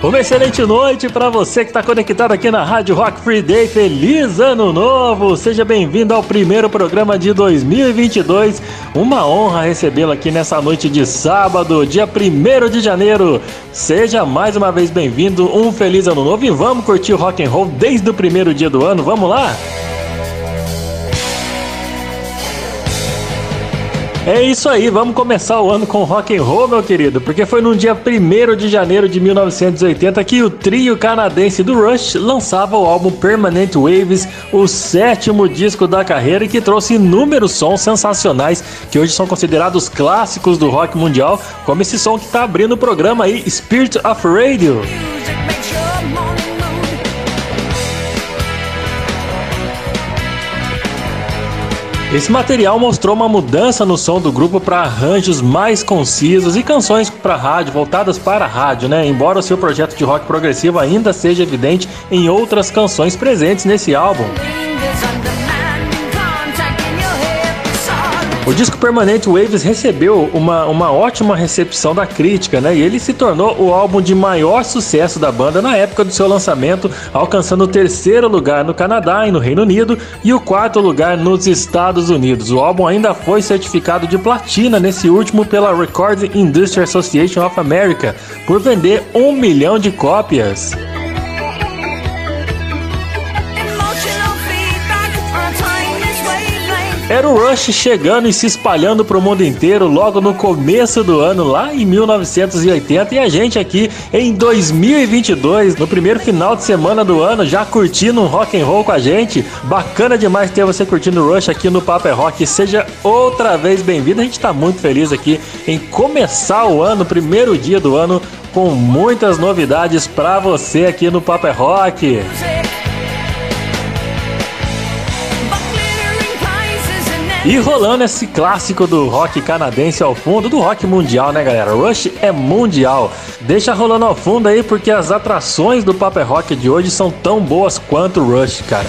Uma excelente noite para você que está conectado aqui na Rádio Rock Free Day. Feliz Ano Novo! Seja bem-vindo ao primeiro programa de 2022. Uma honra recebê-lo aqui nessa noite de sábado, dia 1 de janeiro. Seja mais uma vez bem-vindo. Um feliz Ano Novo e vamos curtir o rock and roll desde o primeiro dia do ano. Vamos lá? É isso aí, vamos começar o ano com rock and roll, meu querido, porque foi no dia 1 de janeiro de 1980 que o trio canadense do Rush lançava o álbum Permanent Waves, o sétimo disco da carreira e que trouxe inúmeros sons sensacionais que hoje são considerados clássicos do rock mundial, como esse som que está abrindo o programa aí, Spirit of Radio. Esse material mostrou uma mudança no som do grupo para arranjos mais concisos e canções para rádio, voltadas para a rádio, né? Embora o seu projeto de rock progressivo ainda seja evidente em outras canções presentes nesse álbum. O disco Permanente Waves recebeu uma, uma ótima recepção da crítica, né? E ele se tornou o álbum de maior sucesso da banda na época do seu lançamento, alcançando o terceiro lugar no Canadá e no Reino Unido e o quarto lugar nos Estados Unidos. O álbum ainda foi certificado de platina nesse último pela Recording Industry Association of America por vender um milhão de cópias. Era o Rush chegando e se espalhando para o mundo inteiro logo no começo do ano, lá em 1980, e a gente aqui em 2022, no primeiro final de semana do ano, já curtindo um rock and roll com a gente. Bacana demais ter você curtindo o Rush aqui no Paper é Rock. Seja outra vez bem-vindo. A gente está muito feliz aqui em começar o ano, primeiro dia do ano, com muitas novidades para você aqui no Paper é Rock. E rolando esse clássico do rock canadense ao fundo, do rock mundial, né, galera? Rush é mundial. Deixa rolando ao fundo aí, porque as atrações do Paper Rock de hoje são tão boas quanto Rush, cara.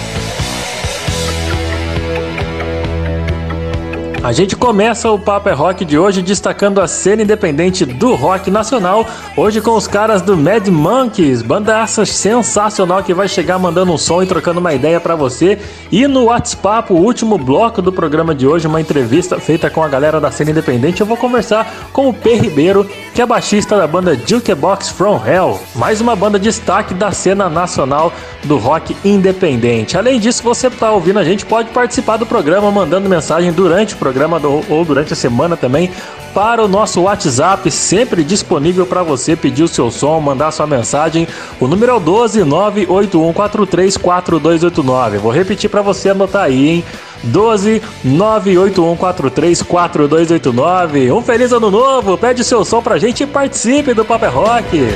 A gente começa o Paper Rock de hoje destacando a cena independente do rock nacional, hoje com os caras do Mad Monkeys, bandaça sensacional que vai chegar mandando um som e trocando uma ideia para você. E no WhatsApp, o último bloco do programa de hoje, uma entrevista feita com a galera da cena independente, eu vou conversar com o P. Ribeiro, que é baixista da banda Jukebox From Hell, mais uma banda de destaque da cena nacional do rock independente. Além disso, você está ouvindo a gente pode participar do programa mandando mensagem durante o programa programa do, ou durante a semana também para o nosso WhatsApp, sempre disponível para você pedir o seu som, mandar sua mensagem. O número é o 12 981434289. Vou repetir para você anotar aí, hein? 12 981434289. Um feliz ano novo! Pede seu som pra gente e participe do Paper Rock.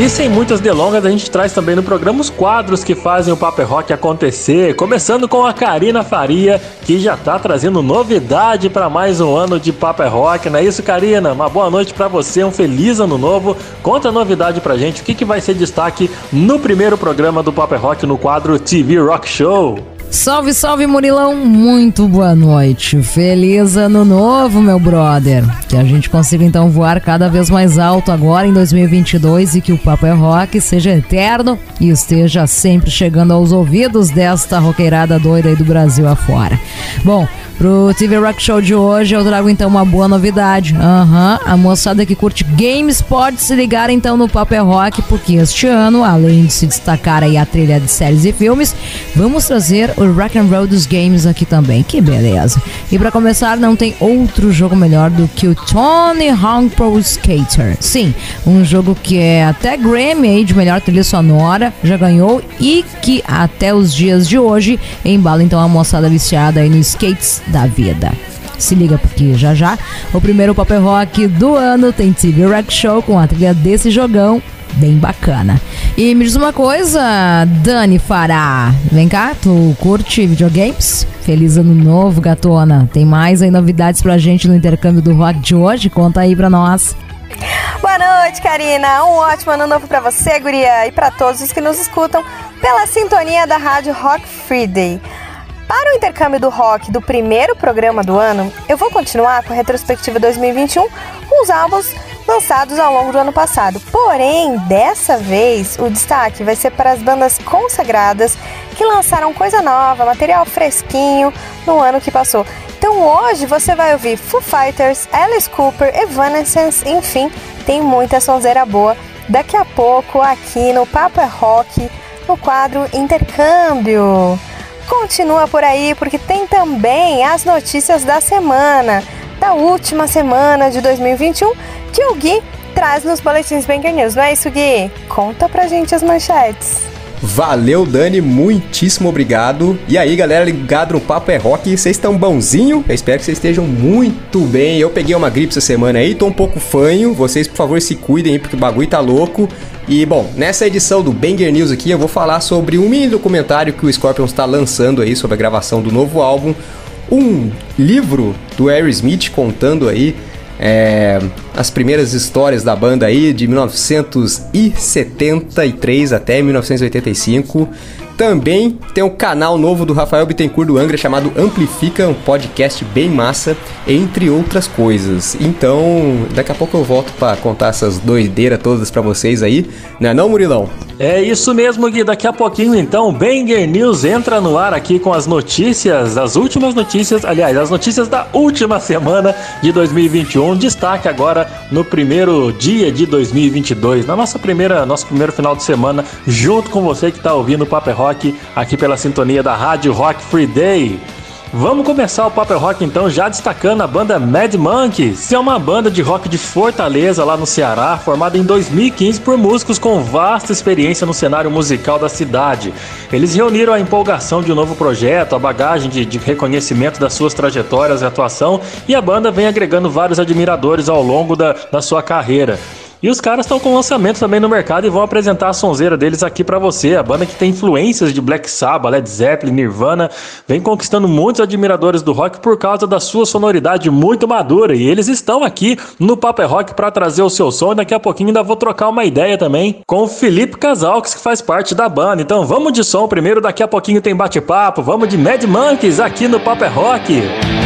E sem muitas delongas, a gente traz também no programa os quadros que fazem o Paper Rock acontecer, começando com a Karina Faria, que já tá trazendo novidade para mais um ano de Paper Rock, não é isso, Karina? Uma boa noite para você, um feliz ano novo. Conta a novidade pra gente, o que, que vai ser destaque no primeiro programa do Paper Rock no quadro TV Rock Show. Salve, salve Murilão, muito boa noite. Feliz ano novo, meu brother. Que a gente consiga então voar cada vez mais alto agora em 2022 e que o Papo é Rock seja eterno e esteja sempre chegando aos ouvidos desta roqueirada doida aí do Brasil afora. Bom, Pro TV Rock Show de hoje eu trago então uma boa novidade. Aham, uhum, a moçada que curte games pode se ligar então no Paper Rock, porque este ano, além de se destacar aí a trilha de séries e filmes, vamos trazer o rock and roll dos games aqui também. Que beleza. E para começar, não tem outro jogo melhor do que o Tony Hawk Pro Skater. Sim, um jogo que é até Grammy aí de melhor trilha sonora, já ganhou e que até os dias de hoje embala então a moçada viciada aí no skates da vida. Se liga porque já já o primeiro pop rock do ano tem TV Rock Show com a trilha desse jogão bem bacana. E me diz uma coisa, Dani Fará, vem cá, tu curte videogames? Feliz ano novo, gatona. Tem mais aí novidades pra gente no intercâmbio do rock de hoje? Conta aí pra nós. Boa noite, Karina. Um ótimo ano novo para você, guria, e para todos os que nos escutam pela sintonia da Rádio Rock Friday. Para o intercâmbio do rock do primeiro programa do ano, eu vou continuar com a retrospectiva 2021 com os álbuns lançados ao longo do ano passado. Porém, dessa vez, o destaque vai ser para as bandas consagradas que lançaram coisa nova, material fresquinho no ano que passou. Então hoje você vai ouvir Foo Fighters, Alice Cooper, Evanescence, enfim, tem muita sonzeira boa. Daqui a pouco aqui no Papo é Rock, no quadro Intercâmbio. Continua por aí porque tem também as notícias da semana, da última semana de 2021, que o Gui traz nos boletins Banger News. Não é isso, Gui? Conta pra gente as manchetes. Valeu, Dani, muitíssimo obrigado. E aí, galera, ligado no Papo é Rock, vocês estão bonzinho? Eu espero que vocês estejam muito bem. Eu peguei uma gripe essa semana aí, tô um pouco fanho. Vocês, por favor, se cuidem aí, porque o bagulho tá louco. E bom, nessa edição do Banger News aqui eu vou falar sobre um mini documentário que o Scorpions está lançando aí sobre a gravação do novo álbum, um livro do Aerosmith contando aí é, as primeiras histórias da banda aí de 1973 até 1985. Também tem um canal novo do Rafael Bittencourt do Angra chamado Amplifica, um podcast bem massa, entre outras coisas. Então, daqui a pouco eu volto para contar essas doideiras todas para vocês aí, não é não, Murilão? É isso mesmo, Gui. Daqui a pouquinho, então, Banger News entra no ar aqui com as notícias, as últimas notícias, aliás, as notícias da última semana de 2021. Destaque agora no primeiro dia de 2022, na nossa primeira, nosso primeiro final de semana, junto com você que está ouvindo o Paper Rock Rock aqui pela sintonia da Rádio Rock Free Day. Vamos começar o Paper Rock então já destacando a banda Mad Monkeys. É uma banda de rock de Fortaleza lá no Ceará, formada em 2015 por músicos com vasta experiência no cenário musical da cidade. Eles reuniram a empolgação de um novo projeto, a bagagem de, de reconhecimento das suas trajetórias e atuação, e a banda vem agregando vários admiradores ao longo da, da sua carreira. E os caras estão com lançamento também no mercado e vão apresentar a sonzeira deles aqui para você. A banda que tem influências de Black Sabbath, Led Zeppelin, Nirvana, vem conquistando muitos admiradores do rock por causa da sua sonoridade muito madura. E eles estão aqui no Paper Rock para trazer o seu som. E daqui a pouquinho ainda vou trocar uma ideia também com o Felipe Casalques, que faz parte da banda. Então vamos de som primeiro, daqui a pouquinho tem bate-papo. Vamos de Mad Monkeys aqui no Paper Rock.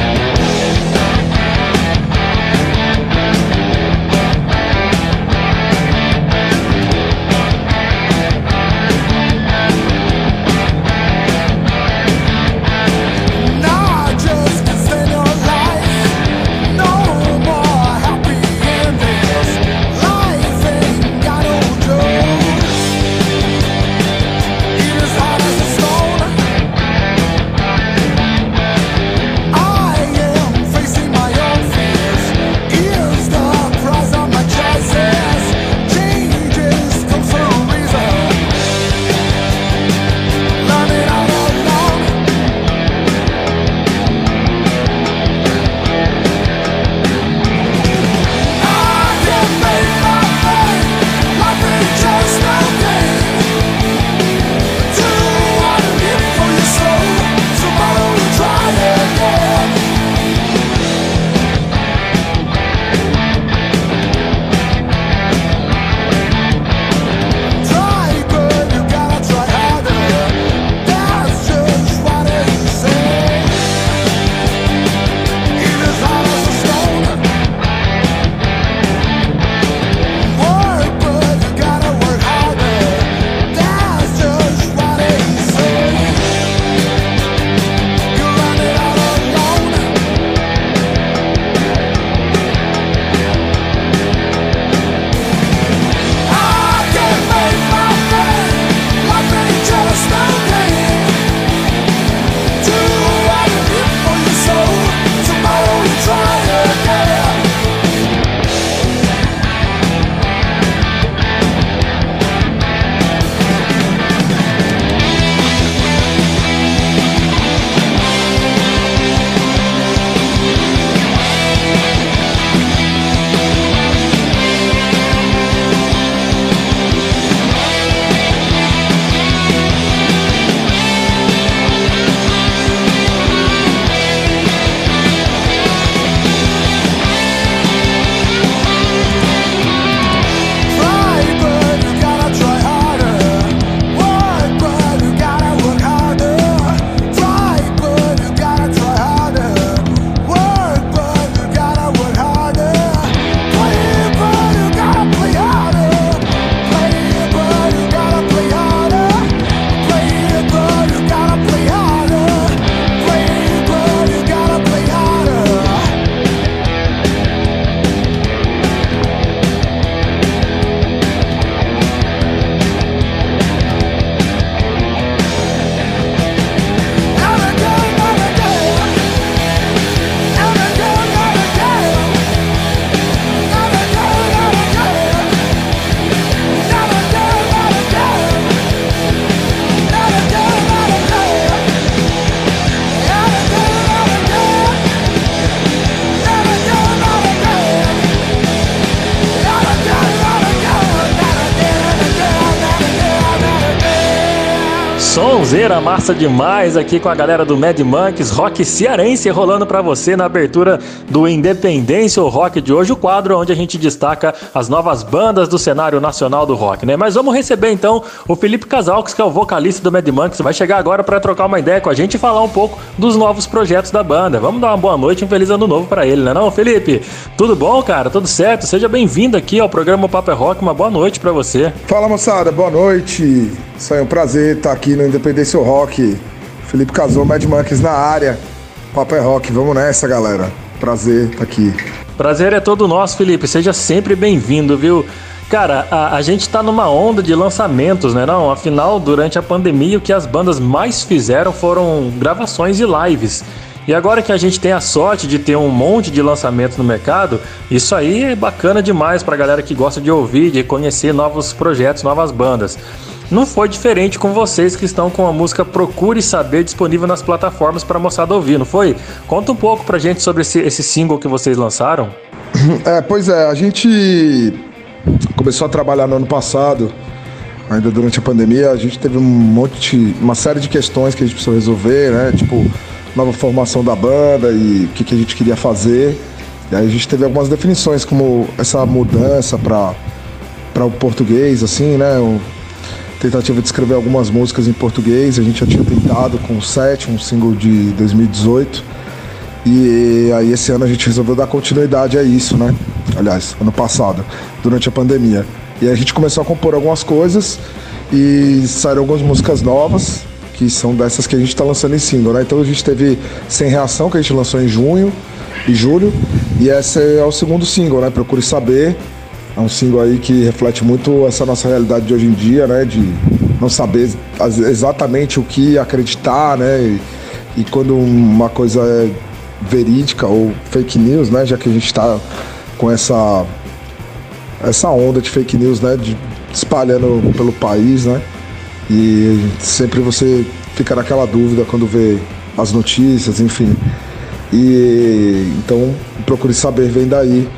Sonzeira massa demais aqui com a galera do Mad Monkeys, rock cearense rolando para você na abertura do Independência o Rock de hoje, o quadro onde a gente destaca as novas bandas do cenário nacional do rock, né? Mas vamos receber então o Felipe Casalques, que é o vocalista do Mad Monkeys, vai chegar agora para trocar uma ideia com a gente e falar um pouco dos novos projetos da banda. Vamos dar uma boa noite e um feliz ano novo para ele, né não, Felipe? Tudo bom, cara? Tudo certo? Seja bem-vindo aqui ao programa Papo é Rock, uma boa noite para você. Fala, moçada, boa noite. Isso aí é um prazer estar aqui no Independência Rock. Felipe Casou, Mad Monkeys na área. Papo é rock, vamos nessa, galera. Prazer estar aqui. Prazer é todo nosso, Felipe. Seja sempre bem-vindo, viu? Cara, a, a, gente tá numa onda de lançamentos, né? Não, afinal, durante a pandemia, o que as bandas mais fizeram foram gravações e lives. E agora que a gente tem a sorte de ter um monte de lançamentos no mercado, isso aí é bacana demais pra galera que gosta de ouvir, de conhecer novos projetos, novas bandas. Não foi diferente com vocês que estão com a música Procure Saber disponível nas plataformas para a moçada ouvir, não foi? Conta um pouco pra gente sobre esse, esse single que vocês lançaram. É, pois é, a gente começou a trabalhar no ano passado, ainda durante a pandemia, a gente teve um monte, uma série de questões que a gente precisou resolver, né? Tipo, nova formação da banda e o que, que a gente queria fazer. E aí a gente teve algumas definições, como essa mudança para o português, assim, né? Tentativa de escrever algumas músicas em português. A gente já tinha tentado com o Sete, um single de 2018. E aí esse ano a gente resolveu dar continuidade a isso, né? Aliás, ano passado, durante a pandemia. E a gente começou a compor algumas coisas e saíram algumas músicas novas, que são dessas que a gente está lançando em single, né? Então a gente teve Sem Reação, que a gente lançou em junho e julho, e esse é o segundo single, né? Procure Saber, é um single aí que reflete muito essa nossa realidade de hoje em dia, né? De não saber exatamente o que acreditar, né? E, e quando uma coisa é verídica ou fake news, né? Já que a gente está com essa essa onda de fake news, né? De, espalhando pelo país, né? E sempre você fica naquela dúvida quando vê as notícias, enfim. E então procure saber vem daí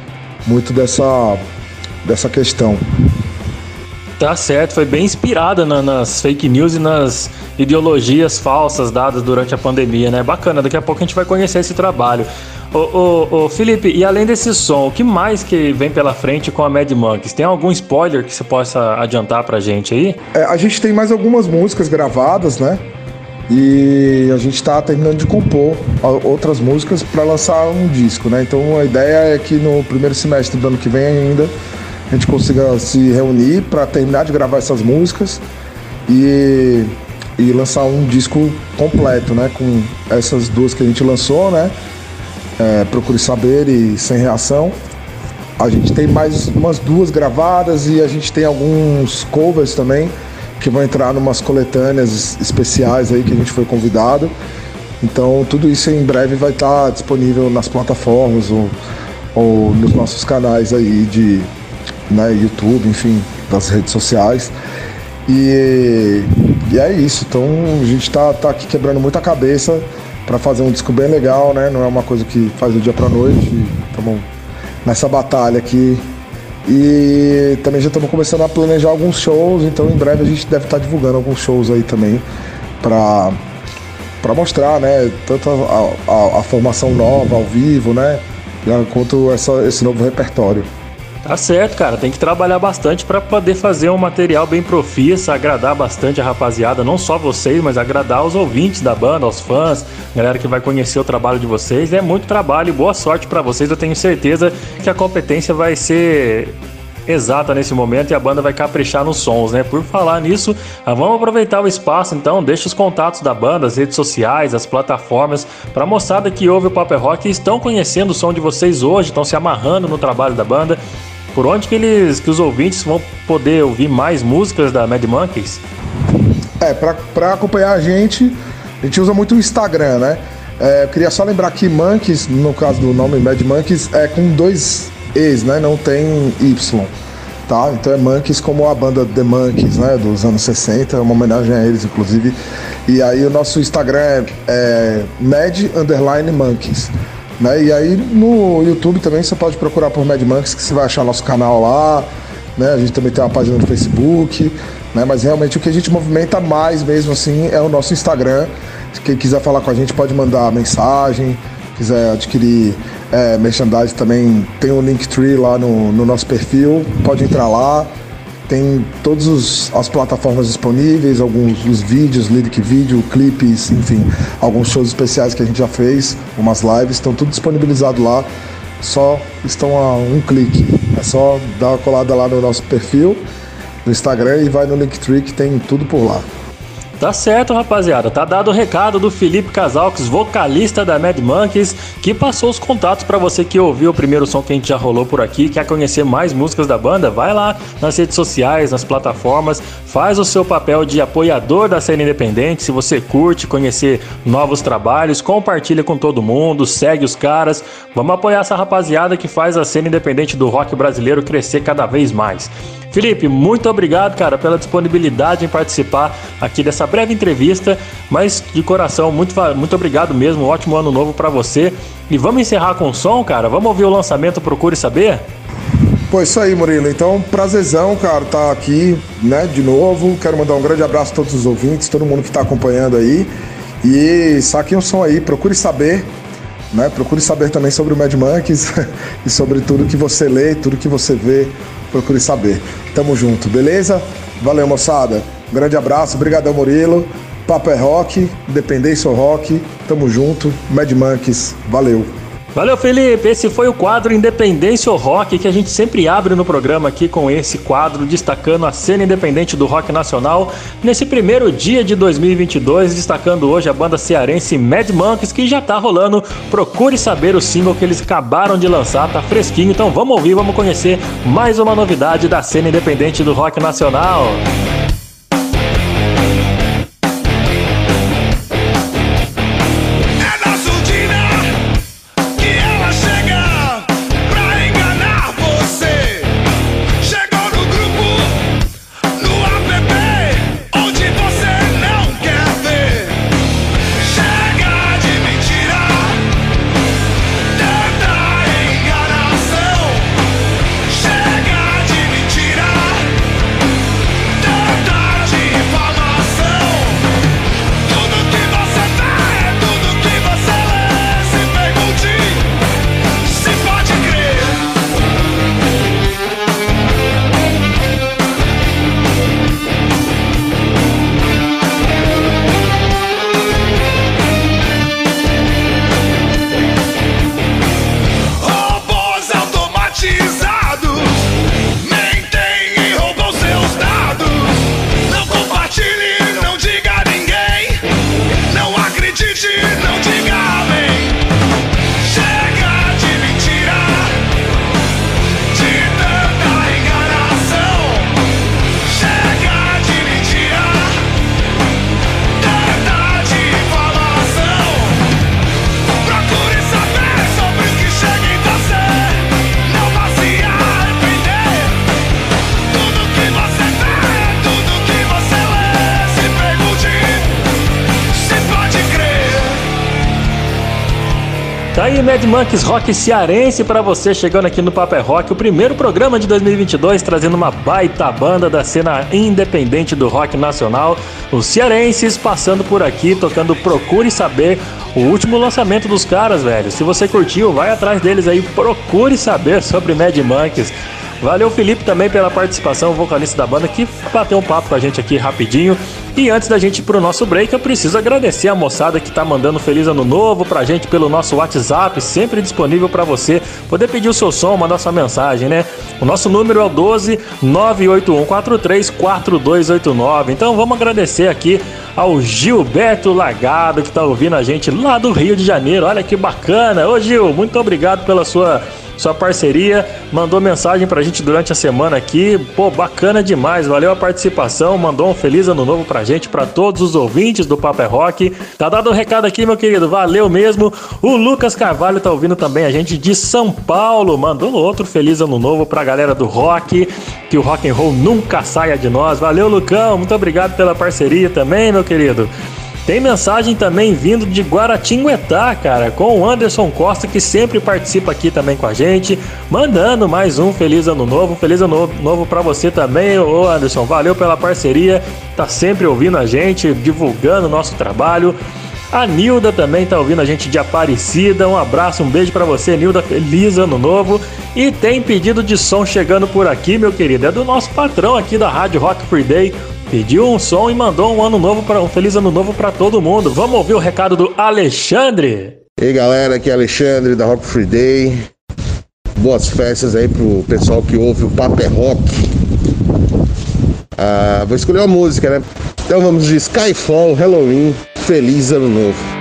muito dessa dessa questão. Tá certo, foi bem inspirada na, nas fake news e nas ideologias falsas dadas durante a pandemia, né? Bacana, daqui a pouco a gente vai conhecer esse trabalho. Ô, ô, ô, Felipe, e além desse som, o que mais que vem pela frente com a Mad Monkeys? Tem algum spoiler que você possa adiantar pra gente aí? É, a gente tem mais algumas músicas gravadas, né? E a gente está terminando de compor outras músicas para lançar um disco, né? Então a ideia é que no primeiro semestre do ano que vem ainda a gente consiga se reunir para terminar de gravar essas músicas e, e lançar um disco completo, né? Com essas duas que a gente lançou, né? É, Procure Saber e Sem Reação. A gente tem mais umas duas gravadas e a gente tem alguns covers também que vão entrar numas coletâneas especiais aí que a gente foi convidado. Então tudo isso em breve vai estar disponível nas plataformas ou, ou nos nossos canais aí de, né, YouTube, enfim, das redes sociais. E, e é isso. Então a gente está tá aqui quebrando muita cabeça para fazer um disco bem legal, né? Não é uma coisa que faz do dia para noite. Estamos nessa batalha aqui. E também já estamos começando a planejar alguns shows, então em breve a gente deve estar tá divulgando alguns shows aí também para para mostrar, né, tanto a, a, a, formação nova ao vivo, né, quanto essa, esse novo repertório. Tá certo, cara. Tem que trabalhar bastante para poder fazer um material bem profissa, agradar bastante a rapaziada, não só vocês, mas agradar os ouvintes da banda, os fãs, galera que vai conhecer o trabalho de vocês. É muito trabalho e boa sorte para vocês. Eu tenho certeza que a competência vai ser exata nesse momento e a banda vai caprichar nos sons, né? Por falar nisso, ah, vamos aproveitar o espaço então, deixa os contatos da banda, as redes sociais, as plataformas, para a moçada que ouve o Paper Rock e estão conhecendo o som de vocês hoje, estão se amarrando no trabalho da banda por onde que eles, que os ouvintes vão poder ouvir mais músicas da Mad Monkeys? É, para acompanhar a gente, a gente usa muito o Instagram, né? É, eu queria só lembrar que Monkeys, no caso do nome Mad Monkeys, é com dois E's, né? Não tem Y. Tá? Então é Monkeys como a banda The Monkeys, né? Dos anos 60, é uma homenagem a eles, inclusive. E aí o nosso Instagram é, é Mad Monkeys. Né? E aí no YouTube também você pode procurar por Mad Monks, que você vai achar nosso canal lá. Né? A gente também tem uma página no Facebook. né? Mas realmente o que a gente movimenta mais mesmo assim é o nosso Instagram. Quem quiser falar com a gente pode mandar mensagem, quiser adquirir é, merchandising também, tem o um Linktree lá no, no nosso perfil, pode entrar lá. Tem todas as plataformas disponíveis, alguns os vídeos, lyric vídeo, clipes, enfim, alguns shows especiais que a gente já fez, umas lives, estão tudo disponibilizado lá. Só estão a um clique. É só dar uma colada lá no nosso perfil no Instagram e vai no Linktree que tem tudo por lá. Tá certo, rapaziada. Tá dado o recado do Felipe Casalques, vocalista da Mad Monkeys, que passou os contatos para você que ouviu o primeiro som que a gente já rolou por aqui, quer conhecer mais músicas da banda, vai lá nas redes sociais, nas plataformas, faz o seu papel de apoiador da cena independente. Se você curte conhecer novos trabalhos, compartilha com todo mundo, segue os caras. Vamos apoiar essa rapaziada que faz a cena independente do rock brasileiro crescer cada vez mais. Felipe, muito obrigado, cara, pela disponibilidade em participar aqui dessa breve entrevista, mas de coração, muito, muito obrigado mesmo. Um ótimo ano novo para você. E vamos encerrar com o som, cara? Vamos ouvir o lançamento Procure Saber? Pô, isso aí, Murilo. Então, prazerzão, cara, tá aqui, né, de novo. Quero mandar um grande abraço a todos os ouvintes, todo mundo que tá acompanhando aí. E saquem o som aí, procure saber, né? Procure saber também sobre o Mad Monkeys e sobre tudo que você lê, tudo que você vê procure saber. Tamo junto, beleza? Valeu, moçada. Grande abraço, obrigadão, Murilo. Papo é rock, Independência rock. Tamo junto. Mad Monkeys, valeu. Valeu, Felipe. Esse foi o quadro Independência ou Rock que a gente sempre abre no programa aqui com esse quadro destacando a cena independente do rock nacional nesse primeiro dia de 2022, destacando hoje a banda cearense Mad Monkeys que já tá rolando. Procure saber o single que eles acabaram de lançar, tá fresquinho. Então vamos ouvir, vamos conhecer mais uma novidade da cena independente do rock nacional. aí, Monkeys Rock cearense para você chegando aqui no Paper é Rock, o primeiro programa de 2022 trazendo uma baita banda da cena independente do rock nacional. Os cearenses passando por aqui tocando Procure Saber, o último lançamento dos caras, velho. Se você curtiu, vai atrás deles aí, procure saber sobre Mad Monkeys. Valeu, Felipe, também pela participação, vocalista da banda, que bateu um papo com a gente aqui rapidinho. E antes da gente ir pro nosso break, eu preciso agradecer a moçada que tá mandando feliz ano novo pra gente pelo nosso WhatsApp, sempre disponível para você poder pedir o seu som, mandar sua mensagem, né? O nosso número é o 12 98143 4289. Então vamos agradecer aqui ao Gilberto Lagado que tá ouvindo a gente lá do Rio de Janeiro. Olha que bacana. Ô Gil, muito obrigado pela sua sua parceria, mandou mensagem pra gente durante a semana aqui. Pô, bacana demais, valeu a participação, mandou um feliz ano novo pra gente, pra todos os ouvintes do Papo é Rock. Tá dado o um recado aqui, meu querido, valeu mesmo. O Lucas Carvalho tá ouvindo também a gente de São Paulo, mandou outro feliz ano novo pra galera do rock, que o rock and roll nunca saia de nós. Valeu, Lucão, muito obrigado pela parceria também, meu querido. Tem mensagem também vindo de Guaratinguetá, cara, com o Anderson Costa, que sempre participa aqui também com a gente, mandando mais um Feliz Ano Novo. Feliz Ano Novo para você também, ô Anderson. Valeu pela parceria, tá sempre ouvindo a gente, divulgando o nosso trabalho. A Nilda também tá ouvindo a gente de Aparecida. Um abraço, um beijo para você, Nilda. Feliz ano novo. E tem pedido de som chegando por aqui, meu querido. É do nosso patrão aqui da Rádio Rock Free Day. Pediu um som e mandou um ano novo para um feliz ano novo para todo mundo. Vamos ouvir o recado do Alexandre. Ei galera, aqui é Alexandre da Rock Free Day. Boas festas aí pro pessoal que ouve o Paper Rock. Ah, vou escolher uma música, né? Então vamos de Skyfall, Halloween, Feliz Ano Novo.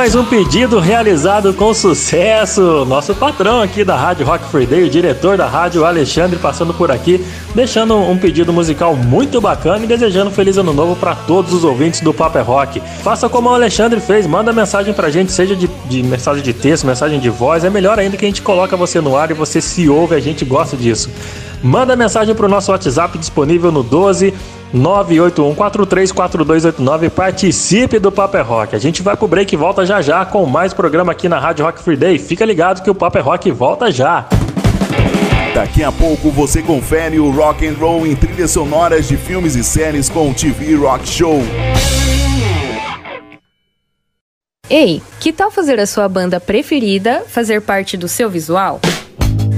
Mais um pedido realizado com sucesso. Nosso patrão aqui da Rádio Rock Free Day, o diretor da rádio Alexandre, passando por aqui, deixando um pedido musical muito bacana e desejando feliz ano novo para todos os ouvintes do Paper é Rock. Faça como o Alexandre fez, manda mensagem pra gente, seja de, de mensagem de texto, mensagem de voz. É melhor ainda que a gente coloca você no ar e você se ouve, a gente gosta disso. Manda mensagem pro nosso WhatsApp disponível no 12 981434289 participe do Paper é Rock. A gente vai pro break e volta já já com mais programa aqui na Rádio Rock Free Day. Fica ligado que o Paper é Rock volta já. Daqui a pouco você confere o rock and roll em trilhas sonoras de filmes e séries com o TV Rock Show. Ei, que tal fazer a sua banda preferida fazer parte do seu visual?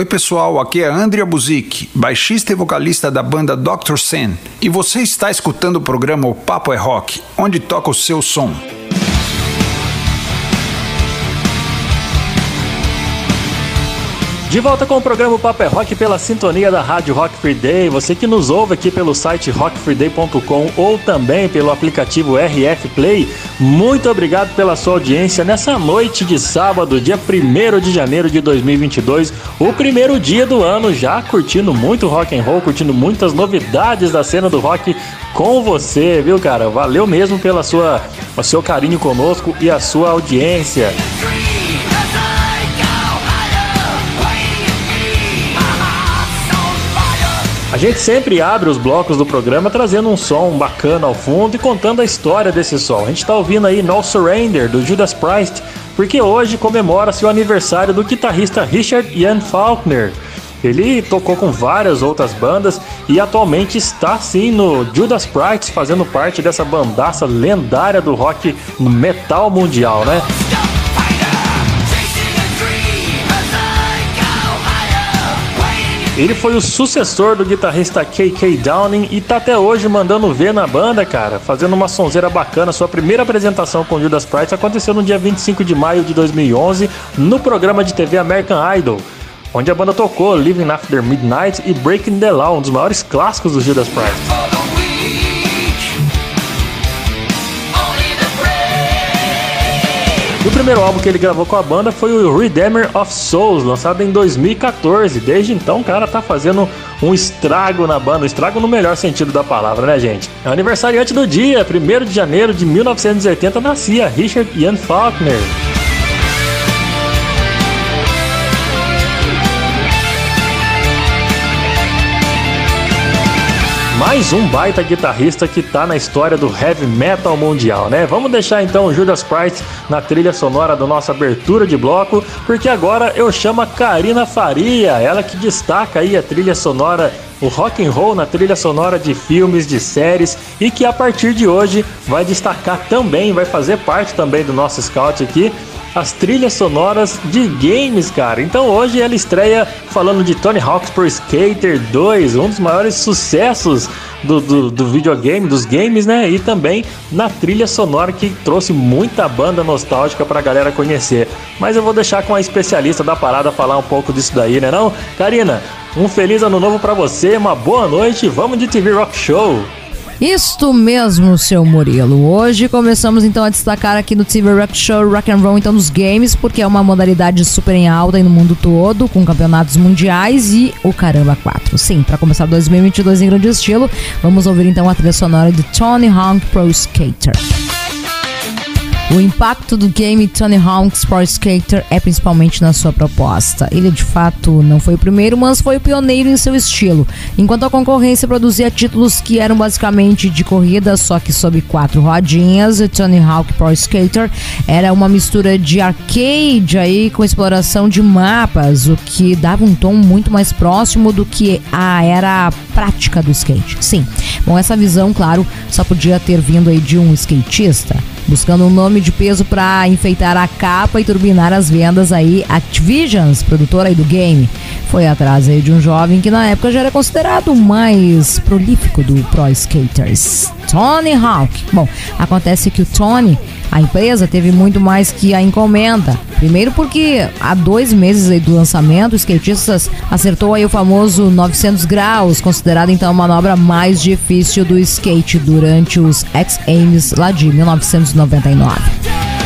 Oi pessoal, aqui é Andrea Buzik, baixista e vocalista da banda Dr. Sen, e você está escutando o programa O Papo é Rock, onde toca o seu som. De volta com o programa Paper é Rock pela sintonia da Rádio Rock Free Day. Você que nos ouve aqui pelo site rockfreeday.com ou também pelo aplicativo RF Play, muito obrigado pela sua audiência nessa noite de sábado, dia 1 de janeiro de 2022, o primeiro dia do ano, já curtindo muito rock and roll, curtindo muitas novidades da cena do rock com você, viu, cara? Valeu mesmo pela sua, o seu carinho conosco e a sua audiência. Gente sempre abre os blocos do programa trazendo um som bacana ao fundo e contando a história desse som. A gente está ouvindo aí No Surrender, do Judas Priest, porque hoje comemora-se o aniversário do guitarrista Richard Ian Faulkner. Ele tocou com várias outras bandas e atualmente está sim no Judas Priest, fazendo parte dessa bandaça lendária do rock metal mundial, né? Ele foi o sucessor do guitarrista KK Downing e tá até hoje mandando ver na banda, cara, fazendo uma sonzeira bacana. Sua primeira apresentação com Judas Priest aconteceu no dia 25 de maio de 2011 no programa de TV American Idol, onde a banda tocou Living After Midnight e Breaking the Law, um dos maiores clássicos do Judas Priest. E o primeiro álbum que ele gravou com a banda foi o Redeemer of Souls, lançado em 2014. Desde então, o cara tá fazendo um estrago na banda, um estrago no melhor sentido da palavra, né, gente? É o aniversariante do dia, 1 de janeiro de 1980, nascia Richard Ian Faulkner. Mais um baita guitarrista que tá na história do heavy metal mundial, né? Vamos deixar então o Judas Priest na trilha sonora da nossa abertura de bloco, porque agora eu chamo a Karina Faria, ela que destaca aí a trilha sonora o rock and roll na trilha sonora de filmes, de séries e que a partir de hoje vai destacar também, vai fazer parte também do nosso scout aqui as trilhas sonoras de games, cara. Então hoje ela estreia falando de Tony Hawk's Pro Skater 2, um dos maiores sucessos do, do, do, videogame, dos games, né? E também na trilha sonora que trouxe muita banda nostálgica pra galera conhecer. Mas eu vou deixar com a especialista da parada falar um pouco disso daí, né não? Karina, um feliz ano novo para você, uma boa noite, vamos de TV Rock Show! Isto mesmo, seu Murilo. Hoje começamos então a destacar aqui no TV Rock Show Rock and Roll então nos games, porque é uma modalidade super em alta no mundo todo, com campeonatos mundiais e o Caramba 4. Sim, para começar 2022 em grande estilo, vamos ouvir então a trilha sonora de Tony Hawk Pro Skater. O impacto do game Tony Hawk's Pro Skater é principalmente na sua proposta. Ele de fato não foi o primeiro, mas foi o pioneiro em seu estilo. Enquanto a concorrência produzia títulos que eram basicamente de corrida, só que sob quatro rodinhas, Tony Hawk Pro Skater era uma mistura de arcade aí com exploração de mapas, o que dava um tom muito mais próximo do que a era prática do skate. Sim. Bom, essa visão, claro, só podia ter vindo aí de um skatista buscando um nome de peso para enfeitar a capa e turbinar as vendas aí, Activisions, produtora aí do game, foi atrás aí de um jovem que na época já era considerado o mais prolífico do Pro Skaters, Tony Hawk. Bom, acontece que o Tony, a empresa teve muito mais que a encomenda. Primeiro porque há dois meses do lançamento, o skatistas acertou aí o famoso 900 graus, considerado então a manobra mais difícil do skate durante os X Games lá de 1999.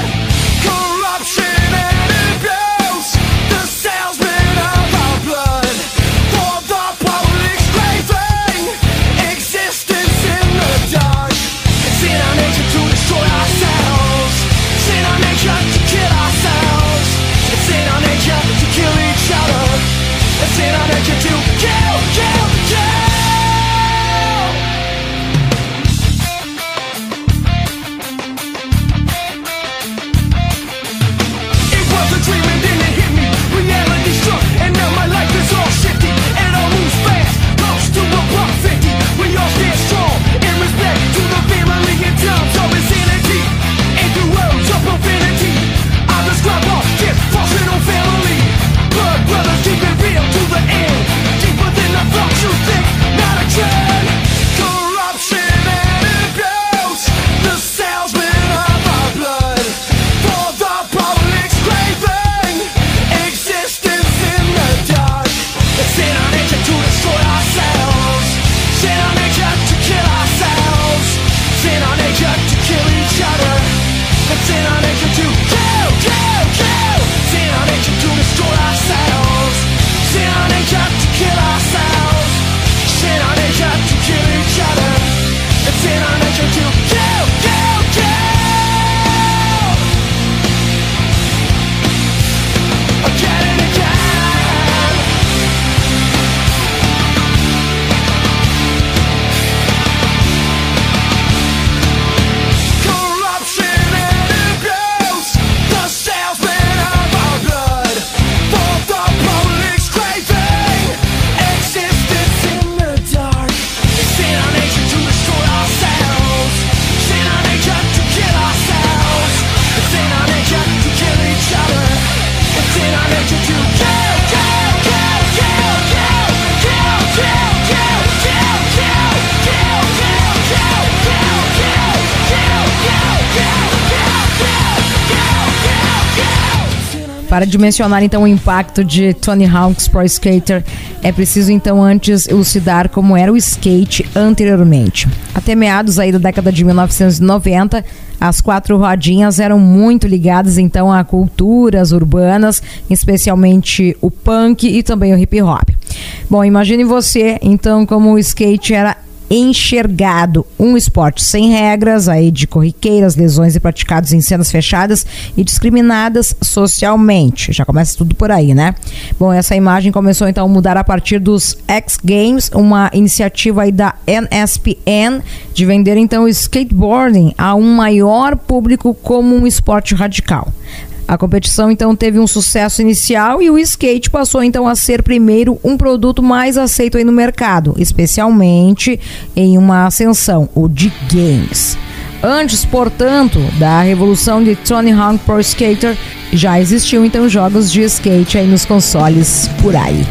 Para dimensionar então o impacto de Tony Hawk's Pro Skater, é preciso então antes elucidar como era o skate anteriormente. Até meados aí da década de 1990, as quatro rodinhas eram muito ligadas então a culturas urbanas, especialmente o punk e também o hip hop. Bom, imagine você então como o skate era enxergado. Um esporte sem regras, aí de corriqueiras, lesões e praticados em cenas fechadas e discriminadas socialmente. Já começa tudo por aí, né? Bom, essa imagem começou então a mudar a partir dos X Games, uma iniciativa aí da NSPN de vender então o skateboarding a um maior público como um esporte radical. A competição então teve um sucesso inicial e o skate passou então a ser primeiro um produto mais aceito aí no mercado, especialmente em uma ascensão, o de games. Antes, portanto, da revolução de Tony Hawk Pro Skater, já existiam então jogos de skate aí nos consoles por aí.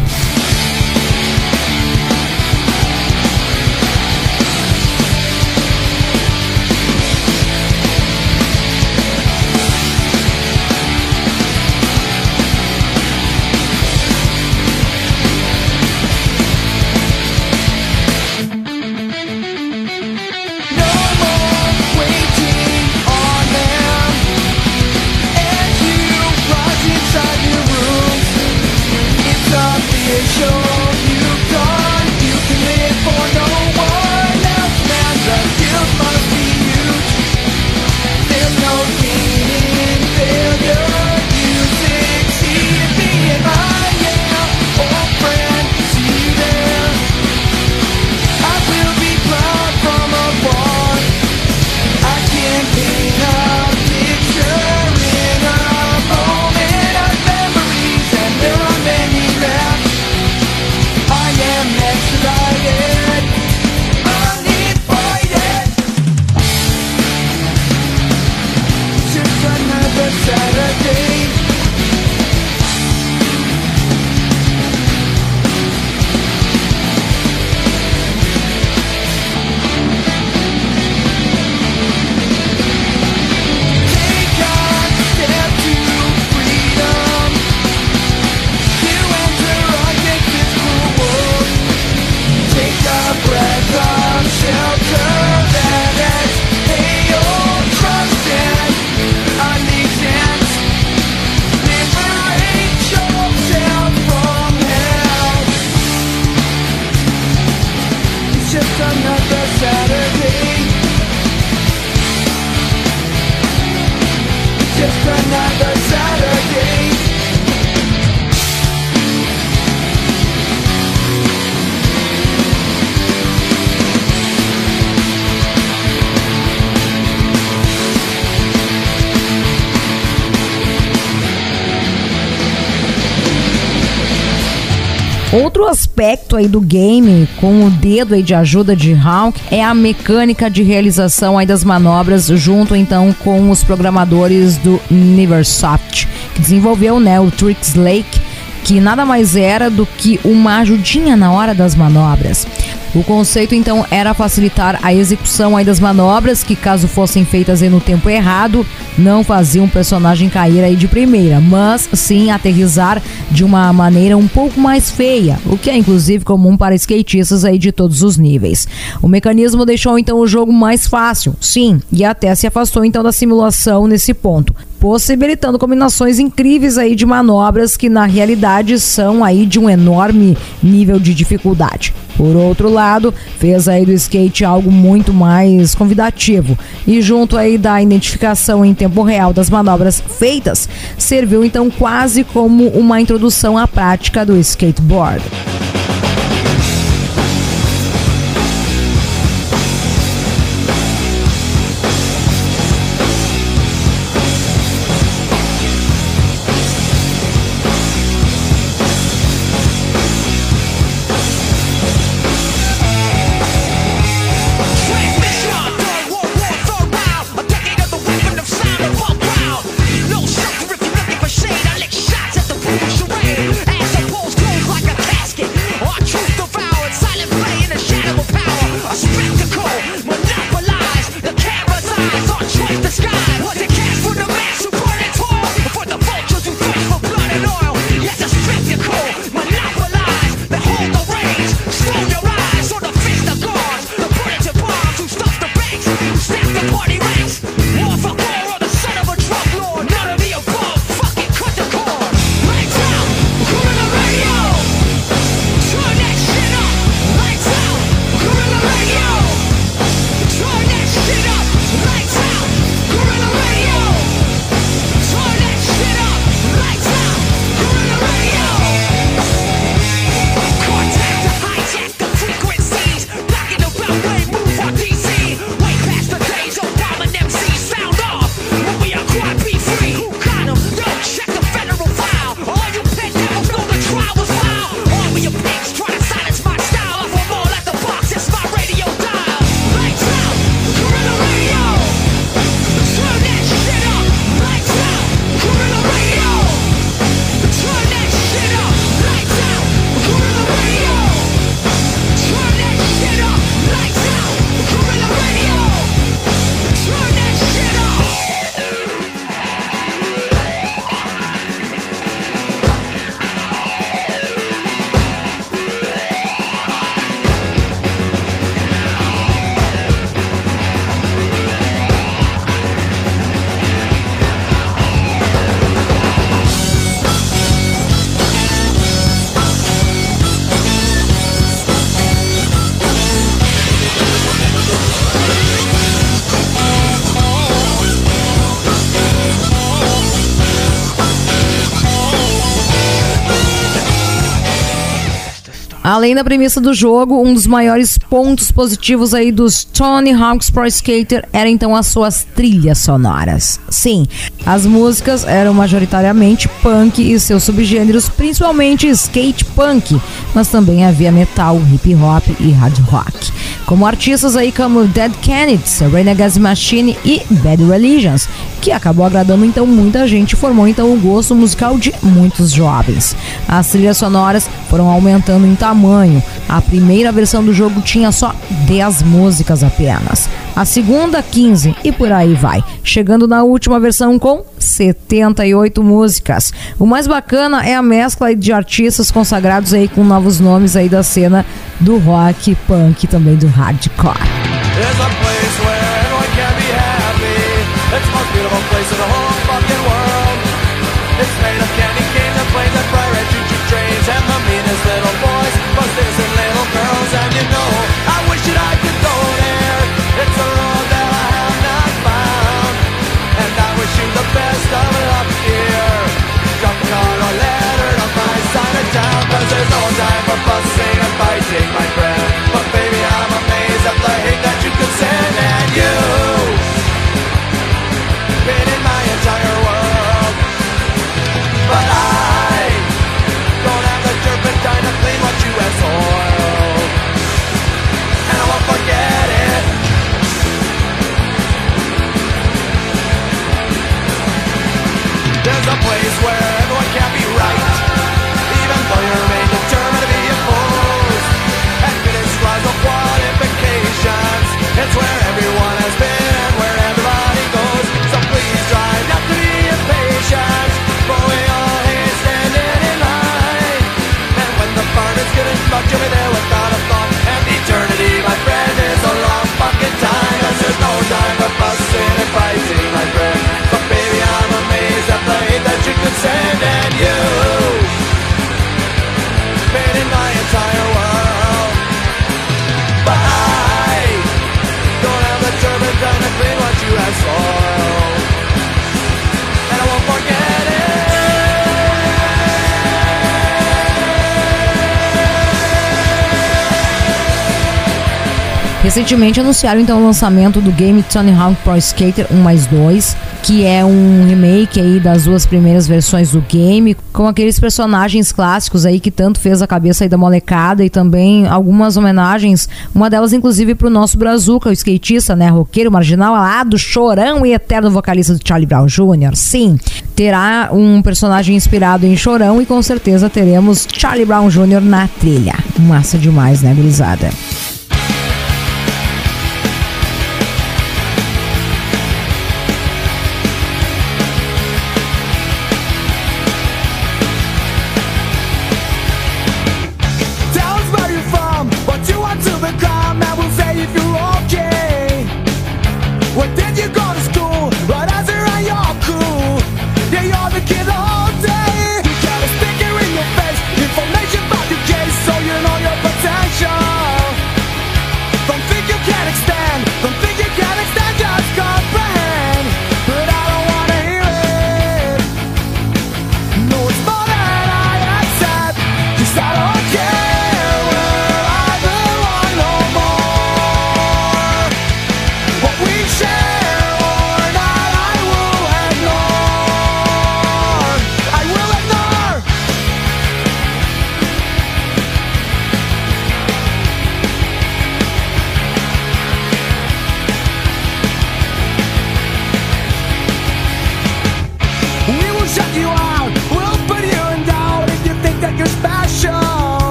Aí do game, com o dedo aí de ajuda de Hawk, é a mecânica de realização aí das manobras, junto então com os programadores do Neversoft, que desenvolveu né, o Tricks Lake, que nada mais era do que uma ajudinha na hora das manobras. O conceito então era facilitar a execução aí das manobras que caso fossem feitas no tempo errado, não faziam o personagem cair aí de primeira, mas sim aterrizar de uma maneira um pouco mais feia, o que é inclusive comum para skatistas aí de todos os níveis. O mecanismo deixou então o jogo mais fácil, sim, e até se afastou então da simulação nesse ponto possibilitando combinações incríveis aí de manobras que na realidade são aí de um enorme nível de dificuldade. Por outro lado, fez aí do skate algo muito mais convidativo e junto aí da identificação em tempo real das manobras feitas, serviu então quase como uma introdução à prática do skateboard. Além da premissa do jogo, um dos maiores pontos positivos aí dos Tony Hawk's Pro Skater era então as suas trilhas sonoras. Sim, as músicas eram majoritariamente punk e seus subgêneros, principalmente skate punk, mas também havia metal, hip hop e hard rock. Como artistas aí como Dead Kennedys, Renegades Machine e Bad Religions, que acabou agradando então muita gente e formou então o gosto musical de muitos jovens. As trilhas sonoras foram aumentando em tamanho. A primeira versão do jogo tinha só 10 músicas apenas. A segunda, 15 e por aí vai, chegando na última versão com 78 músicas. O mais bacana é a mescla de artistas consagrados aí com novos nomes aí da cena do rock, punk e também do hardcore. It's the most beautiful place in the whole fucking world. It's made of candy canes and planes and red choo-choo trains and the meanest little Recentemente anunciaram então o lançamento do game Tony Hawk Pro Skater 1 mais 2, que é um remake aí das duas primeiras versões do game, com aqueles personagens clássicos aí que tanto fez a cabeça aí da molecada e também algumas homenagens, uma delas inclusive pro nosso Brazuca, o skatista, né, roqueiro marginal lá do chorão e eterno vocalista do Charlie Brown Jr. Sim, terá um personagem inspirado em Chorão e com certeza teremos Charlie Brown Jr. na trilha. Massa demais, né, gurizada?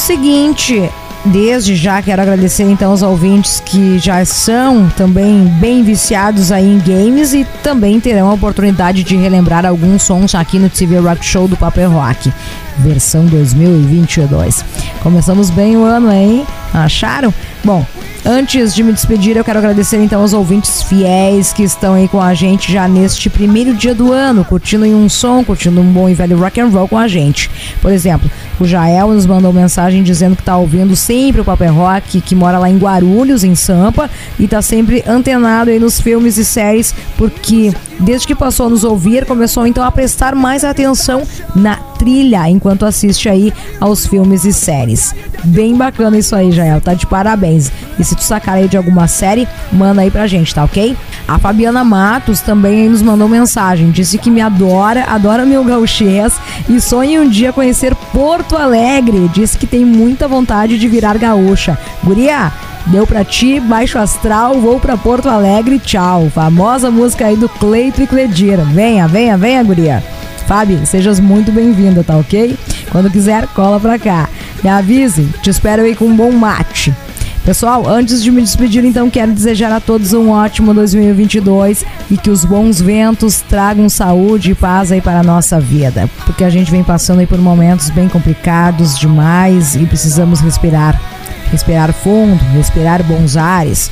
Seguinte. Desde já quero agradecer então aos ouvintes que já são também bem viciados aí em games e também terão a oportunidade de relembrar alguns sons aqui no TV Rock Show do Papel Rock, versão 2022. Começamos bem o ano, hein? Acharam? Bom, Antes de me despedir, eu quero agradecer então aos ouvintes fiéis que estão aí com a gente já neste primeiro dia do ano, curtindo um som, curtindo um bom e velho rock and roll com a gente. Por exemplo, o Jael nos mandou mensagem dizendo que está ouvindo sempre o Paper Rock, que mora lá em Guarulhos, em Sampa, e está sempre antenado aí nos filmes e séries, porque desde que passou a nos ouvir, começou então a prestar mais atenção na trilha enquanto assiste aí aos filmes e séries. Bem bacana isso aí, Jael, tá de parabéns. E se tu sacar aí de alguma série, manda aí pra gente, tá ok? A Fabiana Matos também nos mandou mensagem, disse que me adora, adora meu gauchês e sonha um dia conhecer Porto Alegre. Disse que tem muita vontade de virar gaúcha. Guria, Deu pra ti, baixo astral, vou pra Porto Alegre, tchau. Famosa música aí do Cleito e Cledira. Venha, venha, venha, guria. Fábio, sejas muito bem-vinda, tá ok? Quando quiser, cola pra cá. Me avise, te espero aí com um bom mate. Pessoal, antes de me despedir, então quero desejar a todos um ótimo 2022 e que os bons ventos tragam saúde e paz aí para a nossa vida, porque a gente vem passando aí por momentos bem complicados demais e precisamos respirar, respirar fundo, respirar bons ares.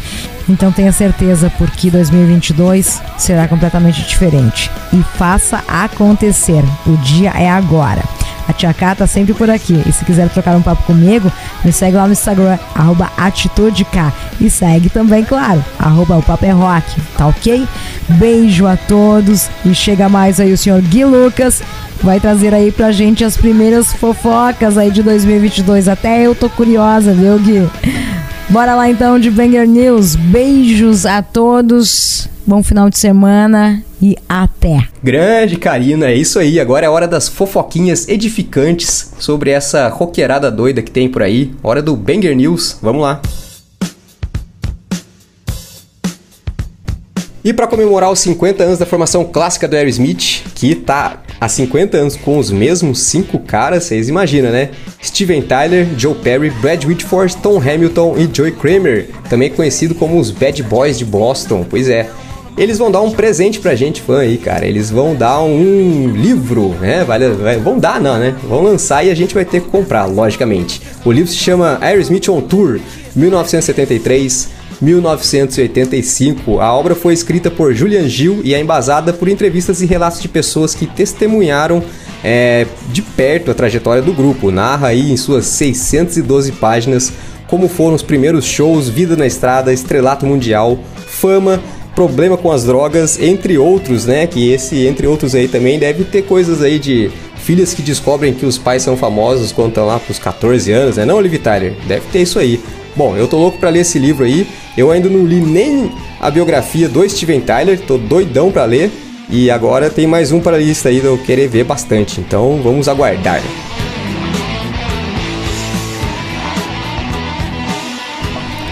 Então tenha certeza porque 2022 será completamente diferente. E faça acontecer. O dia é agora. A Tia K tá sempre por aqui. E se quiser trocar um papo comigo, me segue lá no Instagram, arroba AtitudeK. E segue também, claro, arroba o Papo é Rock, tá ok? Beijo a todos e chega mais aí o senhor Gui Lucas. Vai trazer aí pra gente as primeiras fofocas aí de 2022. Até eu tô curiosa, viu, Gui? Bora lá então de Banger News. Beijos a todos. Bom final de semana e até. Grande Karina, é isso aí. Agora é hora das fofoquinhas edificantes sobre essa roqueirada doida que tem por aí. Hora do Banger News. Vamos lá. E para comemorar os 50 anos da formação clássica do Aerosmith, que tá há 50 anos com os mesmos cinco caras, vocês imaginam, né? Steven Tyler, Joe Perry, Brad Whitford, Tom Hamilton e Joey Kramer, também conhecido como os Bad Boys de Boston. Pois é. Eles vão dar um presente pra gente fã aí, cara. Eles vão dar um livro, né? Vale, vão dar, não, né? Vão lançar e a gente vai ter que comprar, logicamente. O livro se chama Aerosmith on Tour, 1973 1985. A obra foi escrita por Julian Gil e é embasada por entrevistas e relatos de pessoas que testemunharam é, de perto a trajetória do grupo. Narra aí em suas 612 páginas como foram os primeiros shows, vida na estrada, estrelato mundial, fama, problema com as drogas, entre outros, né? Que esse, entre outros aí também, deve ter coisas aí de filhas que descobrem que os pais são famosos quando estão lá pros 14 anos, né? Não, Liv Tyler? Deve ter isso aí. Bom, eu tô louco para ler esse livro aí. Eu ainda não li nem a biografia do Steven Tyler, tô doidão para ler. E agora tem mais um para a lista aí de eu querer ver bastante. Então vamos aguardar.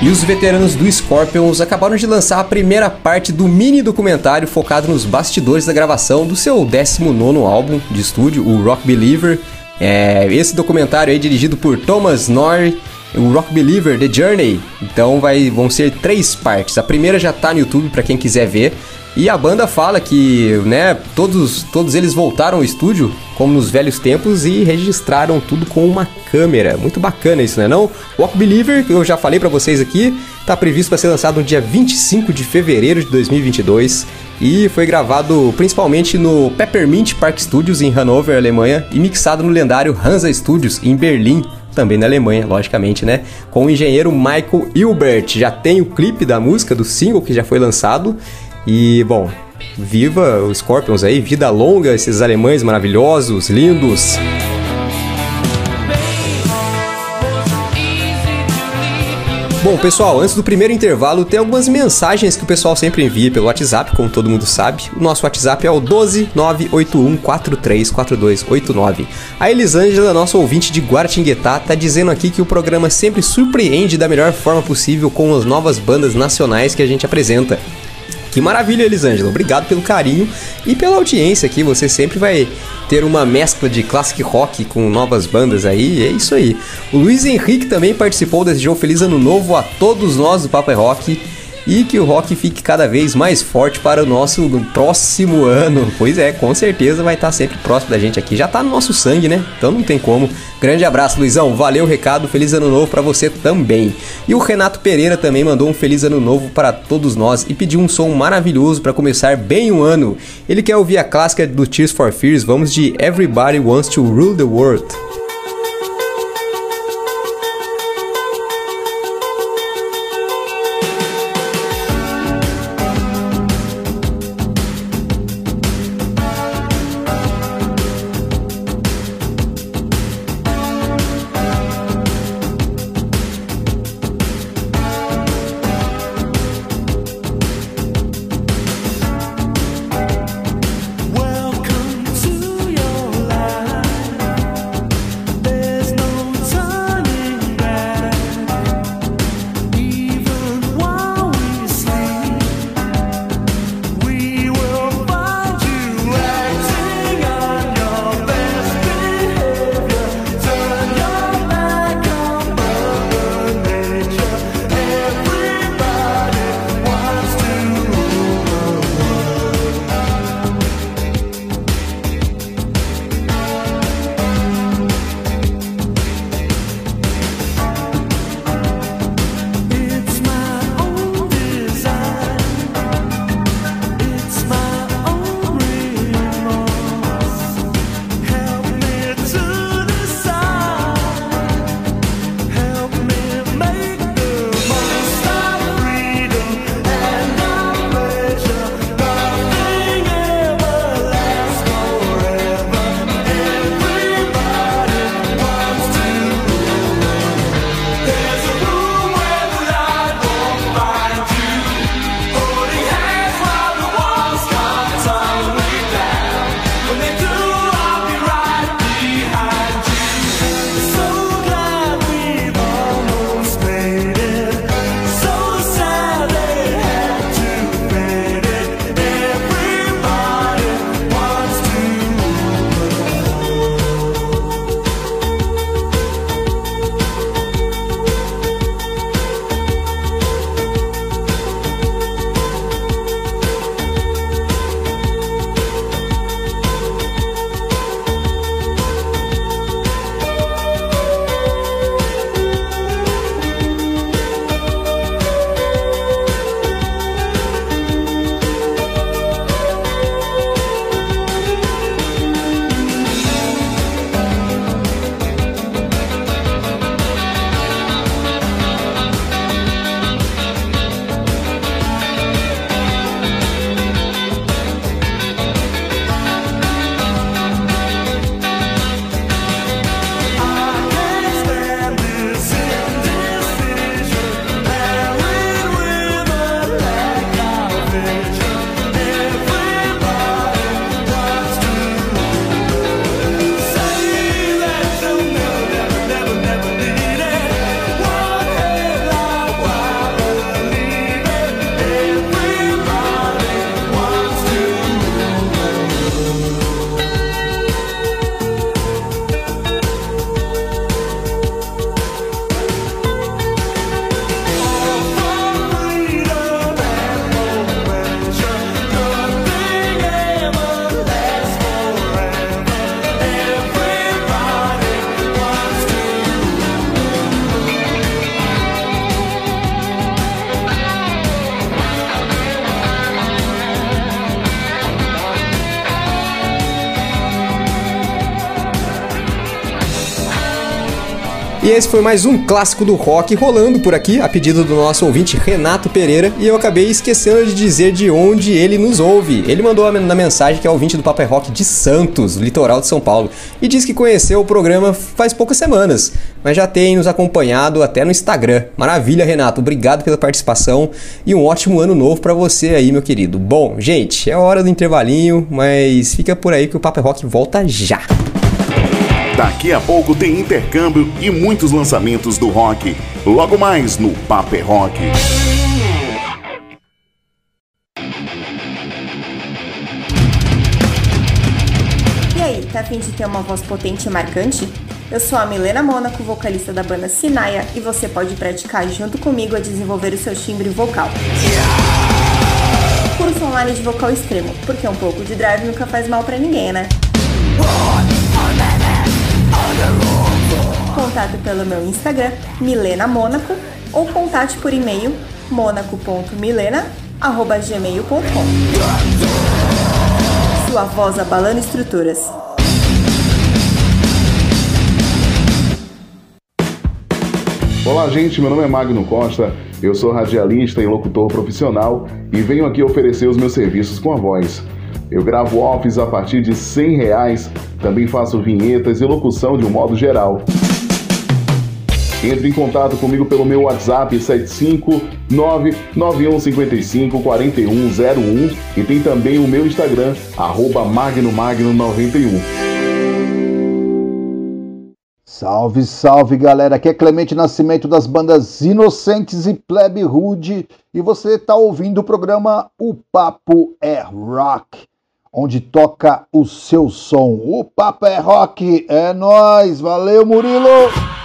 E os veteranos do Scorpions acabaram de lançar a primeira parte do mini documentário focado nos bastidores da gravação do seu 19 álbum de estúdio, o Rock Believer. É, esse documentário é dirigido por Thomas Norrie, o Rock Believer The Journey. Então vai, vão ser três partes. A primeira já está no YouTube para quem quiser ver. E a banda fala que, né, todos, todos eles voltaram ao estúdio, como nos velhos tempos, e registraram tudo com uma câmera. Muito bacana isso, né não? Walk Believer, que eu já falei para vocês aqui, tá previsto para ser lançado no dia 25 de fevereiro de 2022 e foi gravado principalmente no Peppermint Park Studios em Hanover, Alemanha, e mixado no lendário Hansa Studios em Berlim, também na Alemanha, logicamente, né? Com o engenheiro Michael Hilbert. Já tem o clipe da música, do single que já foi lançado. E, bom, viva os Scorpions aí, vida longa, esses alemães maravilhosos, lindos. Bom, pessoal, antes do primeiro intervalo, tem algumas mensagens que o pessoal sempre envia pelo WhatsApp, como todo mundo sabe. O nosso WhatsApp é o 12981434289. A Elisângela, nossa ouvinte de Guaratinguetá, tá dizendo aqui que o programa sempre surpreende da melhor forma possível com as novas bandas nacionais que a gente apresenta. Que maravilha, Elisângela. Obrigado pelo carinho e pela audiência aqui. Você sempre vai ter uma mescla de classic rock com novas bandas aí. É isso aí. O Luiz Henrique também participou, desejou feliz ano novo a todos nós do Papo é Rock e que o rock fique cada vez mais forte para o nosso próximo ano. Pois é, com certeza vai estar sempre próximo da gente aqui. Já está no nosso sangue, né? Então não tem como. Grande abraço, Luizão. Valeu o recado. Feliz ano novo para você também. E o Renato Pereira também mandou um feliz ano novo para todos nós e pediu um som maravilhoso para começar bem o ano. Ele quer ouvir a clássica do Tears for Fears. Vamos de Everybody Wants to Rule the World. E esse foi mais um clássico do rock rolando por aqui, a pedido do nosso ouvinte Renato Pereira, e eu acabei esquecendo de dizer de onde ele nos ouve. Ele mandou na mensagem que é ouvinte do Paper é Rock de Santos, litoral de São Paulo, e diz que conheceu o programa faz poucas semanas, mas já tem nos acompanhado até no Instagram. Maravilha, Renato, obrigado pela participação e um ótimo ano novo para você aí, meu querido. Bom, gente, é hora do intervalinho, mas fica por aí que o Paper é Rock volta já. Daqui a pouco tem intercâmbio e muitos lançamentos do rock. Logo mais no Paper Rock. E aí, tá afim de ter uma voz potente e marcante? Eu sou a Milena Mônaco, vocalista da banda Sinaia, e você pode praticar junto comigo a desenvolver o seu timbre vocal. Curso online de vocal extremo, porque um pouco de drive nunca faz mal para ninguém, né? Contato pelo meu Instagram, Milena Mônaco, ou contate por e-mail monaco.milena.gmail.com Sua voz abalando estruturas. Olá, gente. Meu nome é Magno Costa. Eu sou radialista e locutor profissional e venho aqui oferecer os meus serviços com a voz. Eu gravo offs a partir de 100 reais, também faço vinhetas e locução de um modo geral. Entre em contato comigo pelo meu WhatsApp 75991554101 e tem também o meu Instagram, arroba magnomagno91. Salve, salve galera, aqui é Clemente Nascimento das bandas Inocentes e Plebe Rude e você está ouvindo o programa O Papo é Rock onde toca o seu som. O Papo é Rock, é nós, valeu Murilo!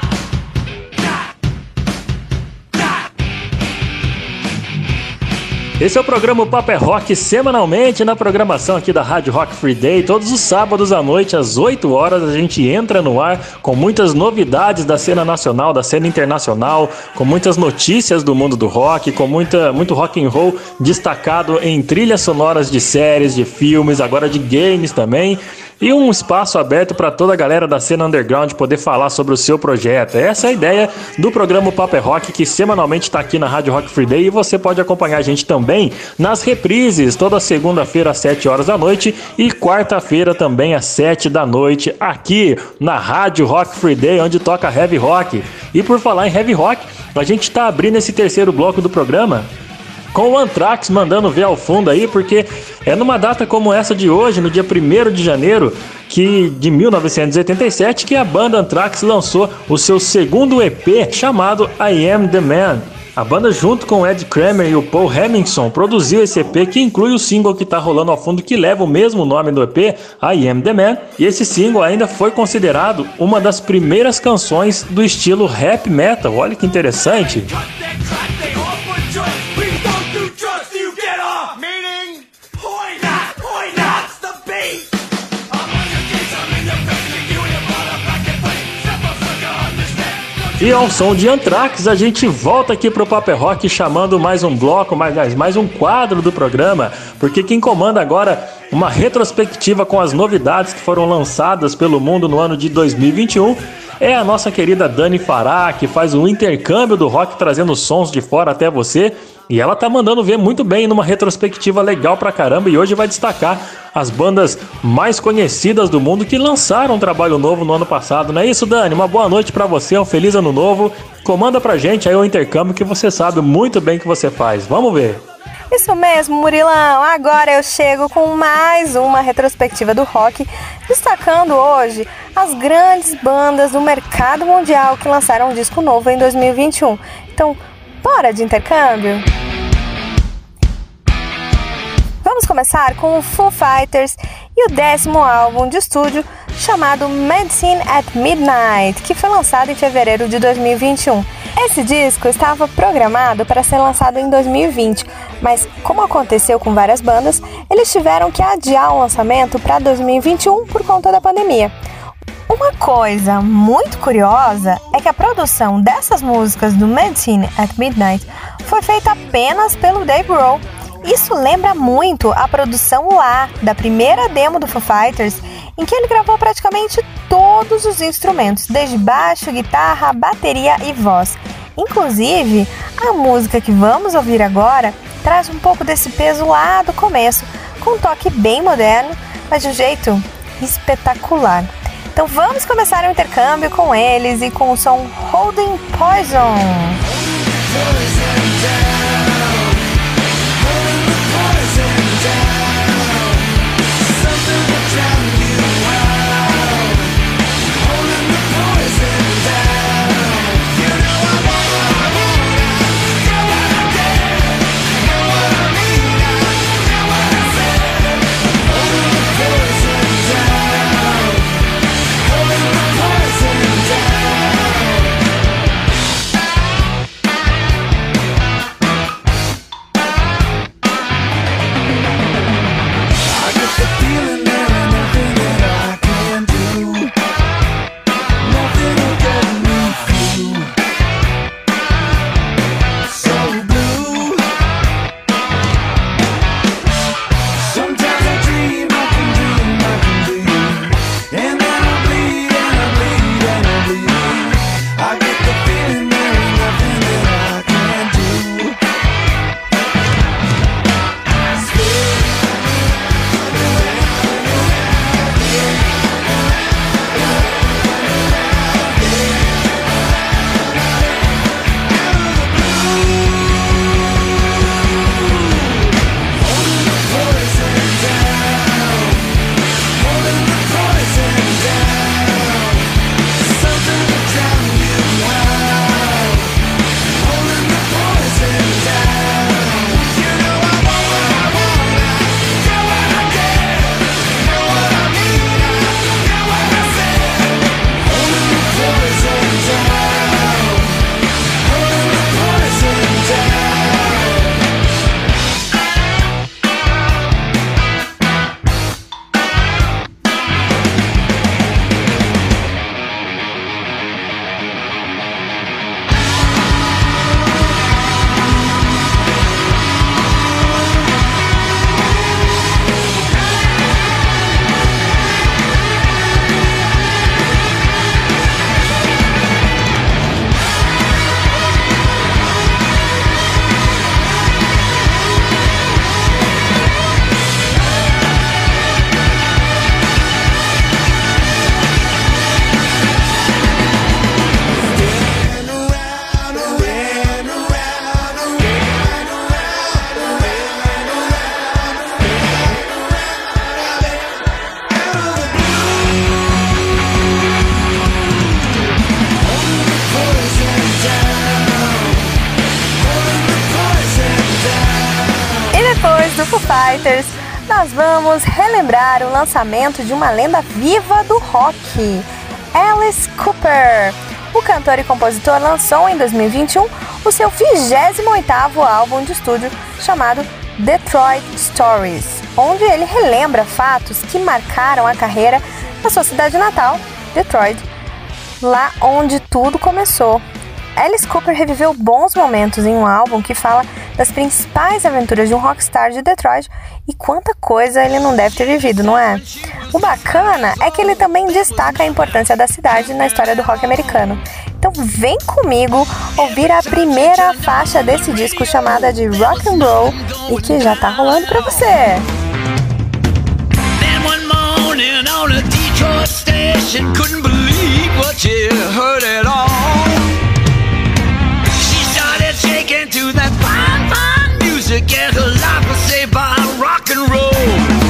Esse é o programa Papo é Rock, semanalmente na programação aqui da Rádio Rock Free Day. Todos os sábados à noite, às 8 horas, a gente entra no ar com muitas novidades da cena nacional, da cena internacional, com muitas notícias do mundo do rock, com muita, muito rock and roll destacado em trilhas sonoras de séries, de filmes, agora de games também e um espaço aberto para toda a galera da cena underground poder falar sobre o seu projeto. Essa é a ideia do programa Paper Rock que semanalmente está aqui na Rádio Rock Free Day e você pode acompanhar a gente também nas reprises toda segunda-feira às 7 horas da noite e quarta-feira também às 7 da noite aqui na Rádio Rock Free Day onde toca heavy rock. E por falar em heavy rock, a gente está abrindo esse terceiro bloco do programa com o Anthrax mandando ver ao fundo aí, porque é numa data como essa de hoje, no dia 1 de janeiro que, de 1987, que a banda Anthrax lançou o seu segundo EP chamado I Am The Man. A banda, junto com Ed Kramer e o Paul Hemmingson, produziu esse EP que inclui o single que está rolando ao fundo, que leva o mesmo nome do EP, I Am The Man, e esse single ainda foi considerado uma das primeiras canções do estilo rap metal. Olha que interessante. E ao som de Anthrax, a gente volta aqui pro Paper Rock chamando mais um bloco, mais, mais um quadro do programa, porque quem comanda agora uma retrospectiva com as novidades que foram lançadas pelo mundo no ano de 2021 é a nossa querida Dani Fará, que faz o intercâmbio do rock trazendo sons de fora até você. E ela tá mandando ver muito bem numa retrospectiva legal pra caramba e hoje vai destacar as bandas mais conhecidas do mundo que lançaram um trabalho novo no ano passado. Não é isso, Dani? Uma boa noite para você, um feliz ano novo. Comanda pra gente aí o intercâmbio que você sabe muito bem que você faz. Vamos ver. Isso mesmo, Murilão. Agora eu chego com mais uma retrospectiva do rock, destacando hoje as grandes bandas do mercado mundial que lançaram um disco novo em 2021. Então, bora de intercâmbio? Vamos começar com o Foo Fighters e o décimo álbum de estúdio chamado Medicine at Midnight, que foi lançado em fevereiro de 2021. Esse disco estava programado para ser lançado em 2020, mas como aconteceu com várias bandas, eles tiveram que adiar o lançamento para 2021 por conta da pandemia. Uma coisa muito curiosa é que a produção dessas músicas do Medicine at Midnight foi feita apenas pelo Dave Grohl, isso lembra muito a produção lá da primeira demo do Foo Fighters em que ele gravou praticamente todos os instrumentos, desde baixo, guitarra, bateria e voz. Inclusive, a música que vamos ouvir agora traz um pouco desse peso lá do começo, com um toque bem moderno, mas de um jeito espetacular. Então vamos começar o intercâmbio com eles e com o som Holding Poison. Lançamento de uma lenda viva do rock, Alice Cooper. O cantor e compositor lançou em 2021 o seu 28º álbum de estúdio chamado Detroit Stories, onde ele relembra fatos que marcaram a carreira na sua cidade natal, Detroit, lá onde tudo começou. Alice Cooper reviveu bons momentos em um álbum que fala das principais aventuras de um rockstar de Detroit e quanta coisa ele não deve ter vivido, não é? O bacana é que ele também destaca a importância da cidade na história do rock americano. Então vem comigo ouvir a primeira faixa desse disco chamada de Rock and Roll e que já tá rolando para você. rock and roll.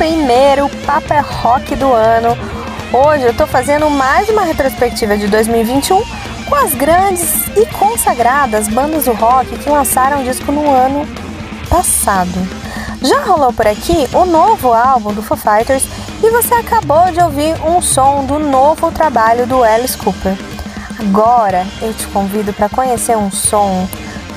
Primeiro Papa Rock do ano. Hoje eu tô fazendo mais uma retrospectiva de 2021 com as grandes e consagradas bandas do rock que lançaram disco no ano passado. Já rolou por aqui o novo álbum do Foo Fighters e você acabou de ouvir um som do novo trabalho do Alice Cooper. Agora eu te convido para conhecer um som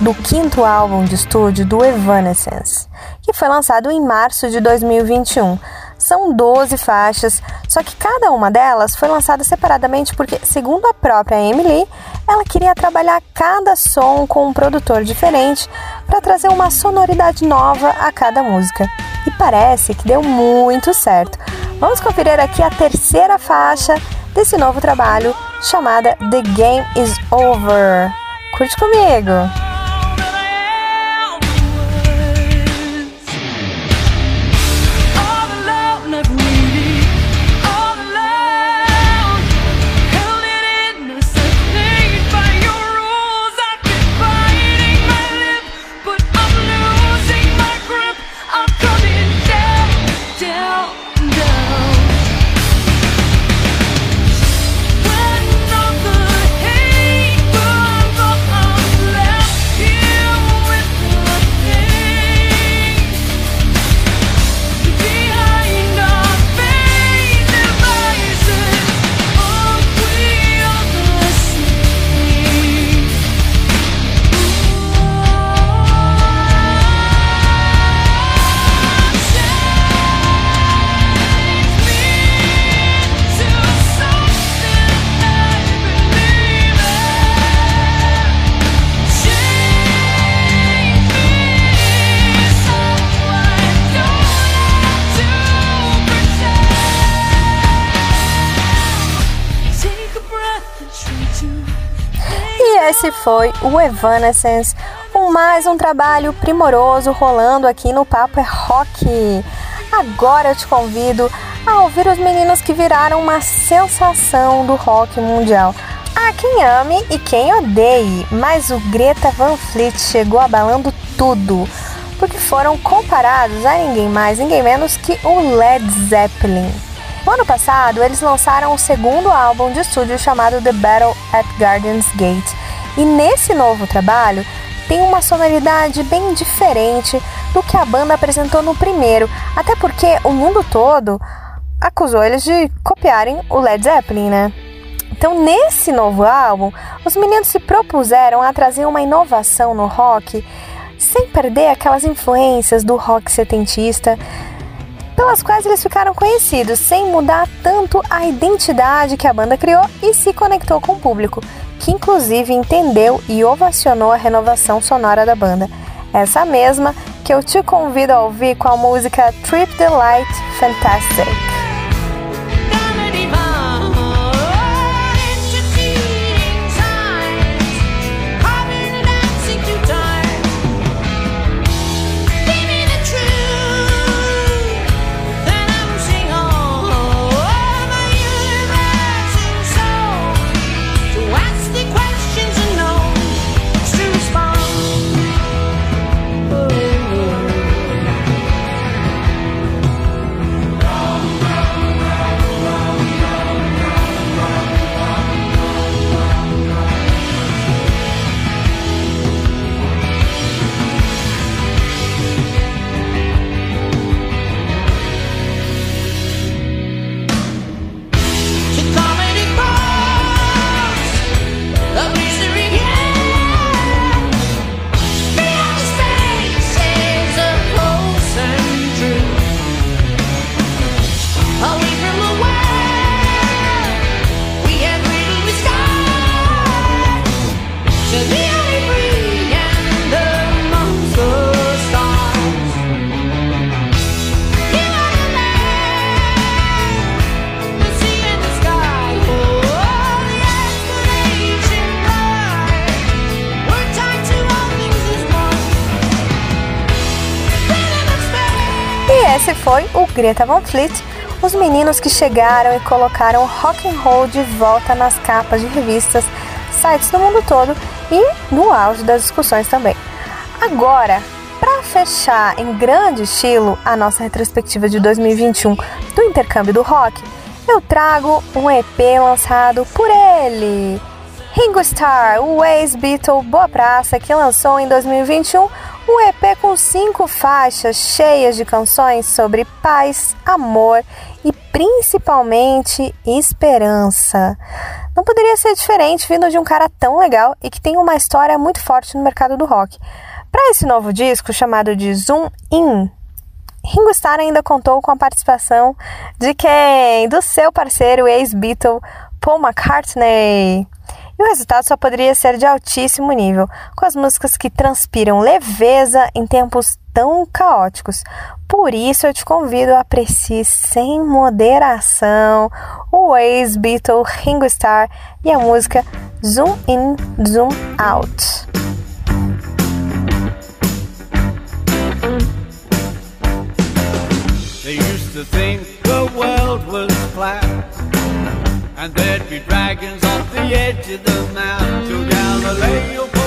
do quinto álbum de estúdio do Evanescence, que foi lançado em março de 2021. São 12 faixas, só que cada uma delas foi lançada separadamente porque, segundo a própria Emily, ela queria trabalhar cada som com um produtor diferente para trazer uma sonoridade nova a cada música. E parece que deu muito certo. Vamos conferir aqui a terceira faixa desse novo trabalho, chamada The Game Is Over. Curte comigo! Foi o Evanescence, com mais um trabalho primoroso rolando aqui no Papo é Rock. Agora eu te convido a ouvir os meninos que viraram uma sensação do rock mundial. Há quem ame e quem odeie, mas o Greta Van Fleet chegou abalando tudo, porque foram comparados a ninguém mais, ninguém menos que o Led Zeppelin. No ano passado, eles lançaram o segundo álbum de estúdio chamado The Battle at Guardians Gate. E nesse novo trabalho, tem uma sonoridade bem diferente do que a banda apresentou no primeiro, até porque o mundo todo acusou eles de copiarem o Led Zeppelin, né? Então, nesse novo álbum, os meninos se propuseram a trazer uma inovação no rock, sem perder aquelas influências do rock setentista, pelas quais eles ficaram conhecidos, sem mudar tanto a identidade que a banda criou e se conectou com o público, que inclusive entendeu e ovacionou a renovação sonora da banda. Essa mesma que eu te convido a ouvir com a música Trip the Light Fantastic. Greta Van Fleet, os meninos que chegaram e colocaram rock and roll de volta nas capas de revistas, sites do mundo todo e no auge das discussões também. Agora, para fechar em grande estilo a nossa retrospectiva de 2021 do intercâmbio do rock, eu trago um EP lançado por ele, Ringo Starr, o ex-Beatle Boa Praça, que lançou em 2021 um EP com cinco faixas cheias de canções sobre paz, amor e principalmente esperança. Não poderia ser diferente vindo de um cara tão legal e que tem uma história muito forte no mercado do rock. Para esse novo disco chamado de Zoom In, Ringo Starr ainda contou com a participação de quem? Do seu parceiro ex-Beatle Paul McCartney. O resultado só poderia ser de altíssimo nível, com as músicas que transpiram leveza em tempos tão caóticos. Por isso eu te convido a apreciar sem moderação o ex-Beatle Ringo Starr e a música Zoom In, Zoom Out. They used to think the world was flat And there'd be dragons the edge of the mountain, to the.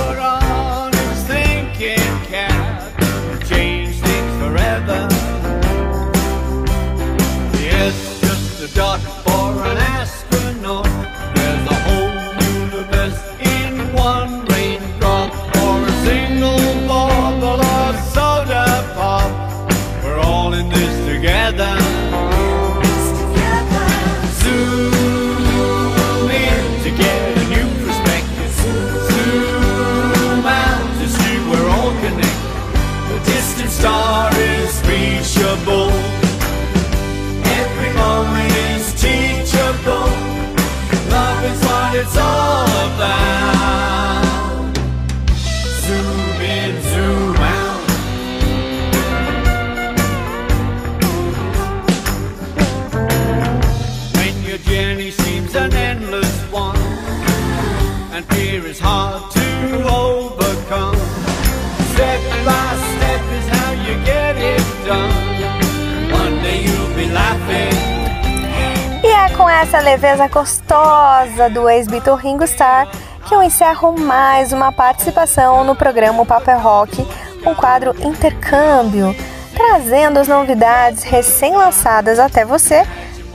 Com essa leveza gostosa do ex-Beatle Ringo Starr que eu encerro mais uma participação no programa é Rock, o quadro Intercâmbio, trazendo as novidades recém-lançadas até você,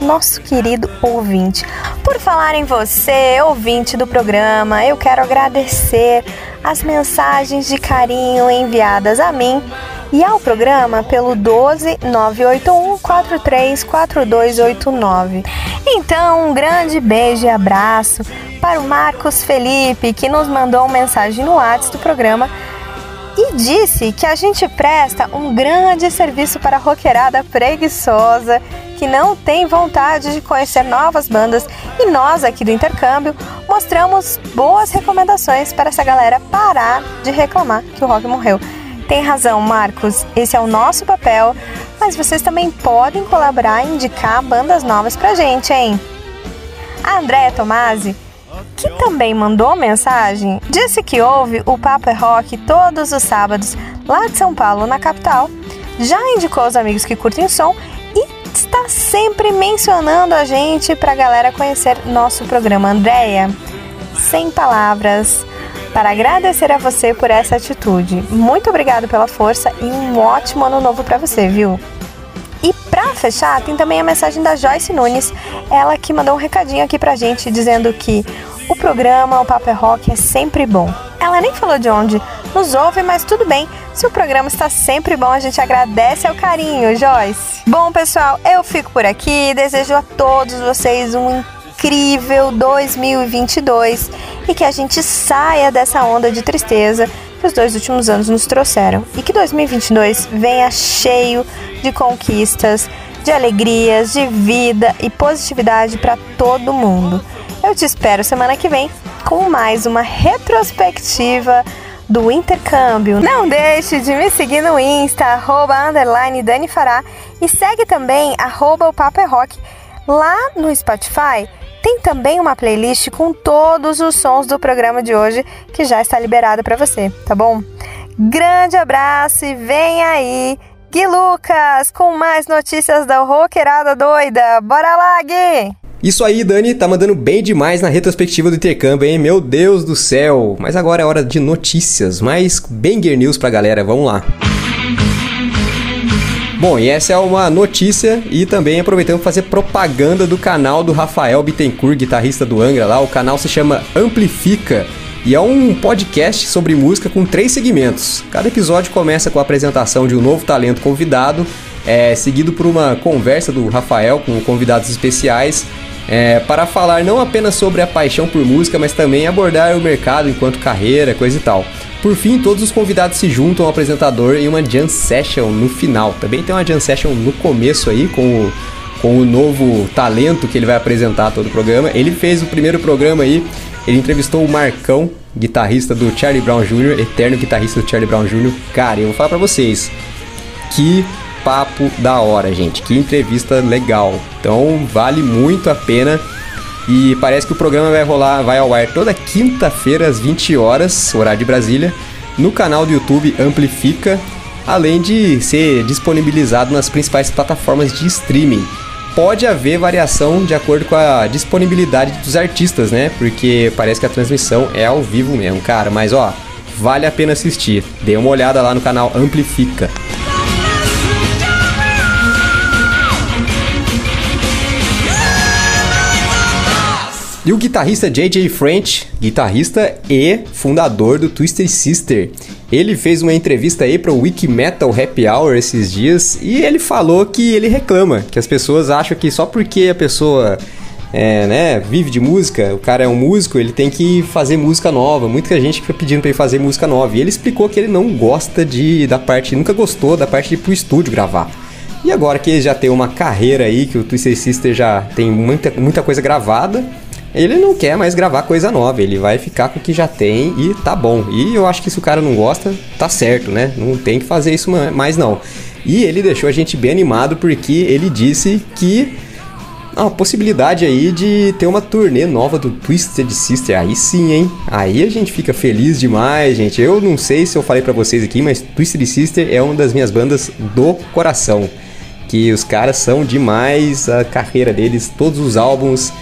nosso querido ouvinte. Por falar em você, ouvinte do programa, eu quero agradecer as mensagens de carinho enviadas a mim e ao programa pelo 12 981 434289. Então, um grande beijo e abraço para o Marcos Felipe, que nos mandou uma mensagem no WhatsApp do programa e disse que a gente presta um grande serviço para a roqueirada preguiçosa que não tem vontade de conhecer novas bandas e nós aqui do Intercâmbio mostramos boas recomendações para essa galera parar de reclamar que o rock morreu. Tem razão, Marcos, esse é o nosso papel, mas vocês também podem colaborar e indicar bandas novas pra gente, hein? A Andréa Tomasi que também mandou mensagem, disse que ouve o Papo é Rock todos os sábados lá de São Paulo, na capital. Já indicou os amigos que curtem som e está sempre mencionando a gente para a galera conhecer nosso programa. Andréia, sem palavras, para agradecer a você por essa atitude. Muito obrigado pela força e um ótimo ano novo para você, viu? E pra fechar, tem também a mensagem da Joyce Nunes, ela que mandou um recadinho aqui pra gente dizendo que o programa O Papo é Rock é sempre bom. Ela nem falou de onde nos ouve, mas tudo bem. Se o programa está sempre bom, a gente agradece ao carinho, Joyce. Bom, pessoal, eu fico por aqui. Desejo a todos vocês um 2022 e que a gente saia dessa onda de tristeza que os dois últimos anos nos trouxeram. E que 2022 venha cheio de conquistas, de alegrias, de vida e positividade para todo mundo. Eu te espero semana que vem com mais uma retrospectiva do intercâmbio. Não deixe de me seguir no Insta, arroba, underline Dani Fará, e segue também arroba o Papo é Rock. Lá no Spotify tem também uma playlist com todos os sons do programa de hoje que já está liberada para você, tá bom? Grande abraço e vem aí Gui Lucas, com mais notícias da roqueirada doida. Bora lá, Gui! Isso aí, Dani, tá mandando bem demais na retrospectiva do intercâmbio, hein? Meu Deus do céu! Mas agora é hora de notícias, mais banger news pra galera, vamos lá. Bom, e essa é uma notícia e também aproveitando para fazer propaganda do canal do Rafael Bittencourt, guitarrista do Angra lá. O canal se chama Amplifica e é um podcast sobre música com três segmentos. Cada episódio começa com a apresentação de um novo talento convidado, é, seguido por uma conversa do Rafael com convidados especiais é, para falar não apenas sobre a paixão por música, mas também abordar o mercado enquanto carreira, coisa e tal. Por fim, todos os convidados se juntam ao apresentador em uma jam session no final. Também tem uma jam session no começo aí com o, com o novo talento que ele vai apresentar todo o programa. Ele fez o primeiro programa aí, ele entrevistou o Marcão, guitarrista do Charlie Brown Jr., eterno guitarrista do Charlie Brown Jr. Cara, eu vou falar pra vocês, que papo da hora, gente, que entrevista legal. Então vale muito a pena e parece que o programa vai rolar, vai ao ar toda quinta-feira às 20 horas, horário de Brasília, no canal do YouTube Amplifica, além de ser disponibilizado nas principais plataformas de streaming. Pode haver variação de acordo com a disponibilidade dos artistas, né? Porque parece que a transmissão é ao vivo mesmo, cara. Mas ó, vale a pena assistir. Dê uma olhada lá no canal Amplifica. E o guitarrista JJ French, guitarrista e fundador do Twisted Sister, ele fez uma entrevista aí para o Wiki Metal Happy Hour esses dias e ele falou que ele reclama, que as pessoas acham que só porque a pessoa é, né, vive de música, o cara é um músico, ele tem que fazer música nova. Muita gente fica pedindo para ele fazer música nova. E ele explicou que ele não gosta de da parte, nunca gostou da parte de ir pro estúdio gravar. E agora que ele já tem uma carreira aí, que o Twisted Sister já tem muita, muita coisa gravada, ele não quer mais gravar coisa nova, ele vai ficar com o que já tem e tá bom. E eu acho que se o cara não gosta, tá certo, né? Não tem que fazer isso mais não. E ele deixou a gente bem animado porque ele disse que a possibilidade aí de ter uma turnê nova do Twisted Sister. Aí sim, hein? Aí a gente fica feliz demais, gente. Eu não sei se eu falei para vocês aqui, mas Twisted Sister é uma das minhas bandas do coração. Que os caras são demais, a carreira deles, todos os álbuns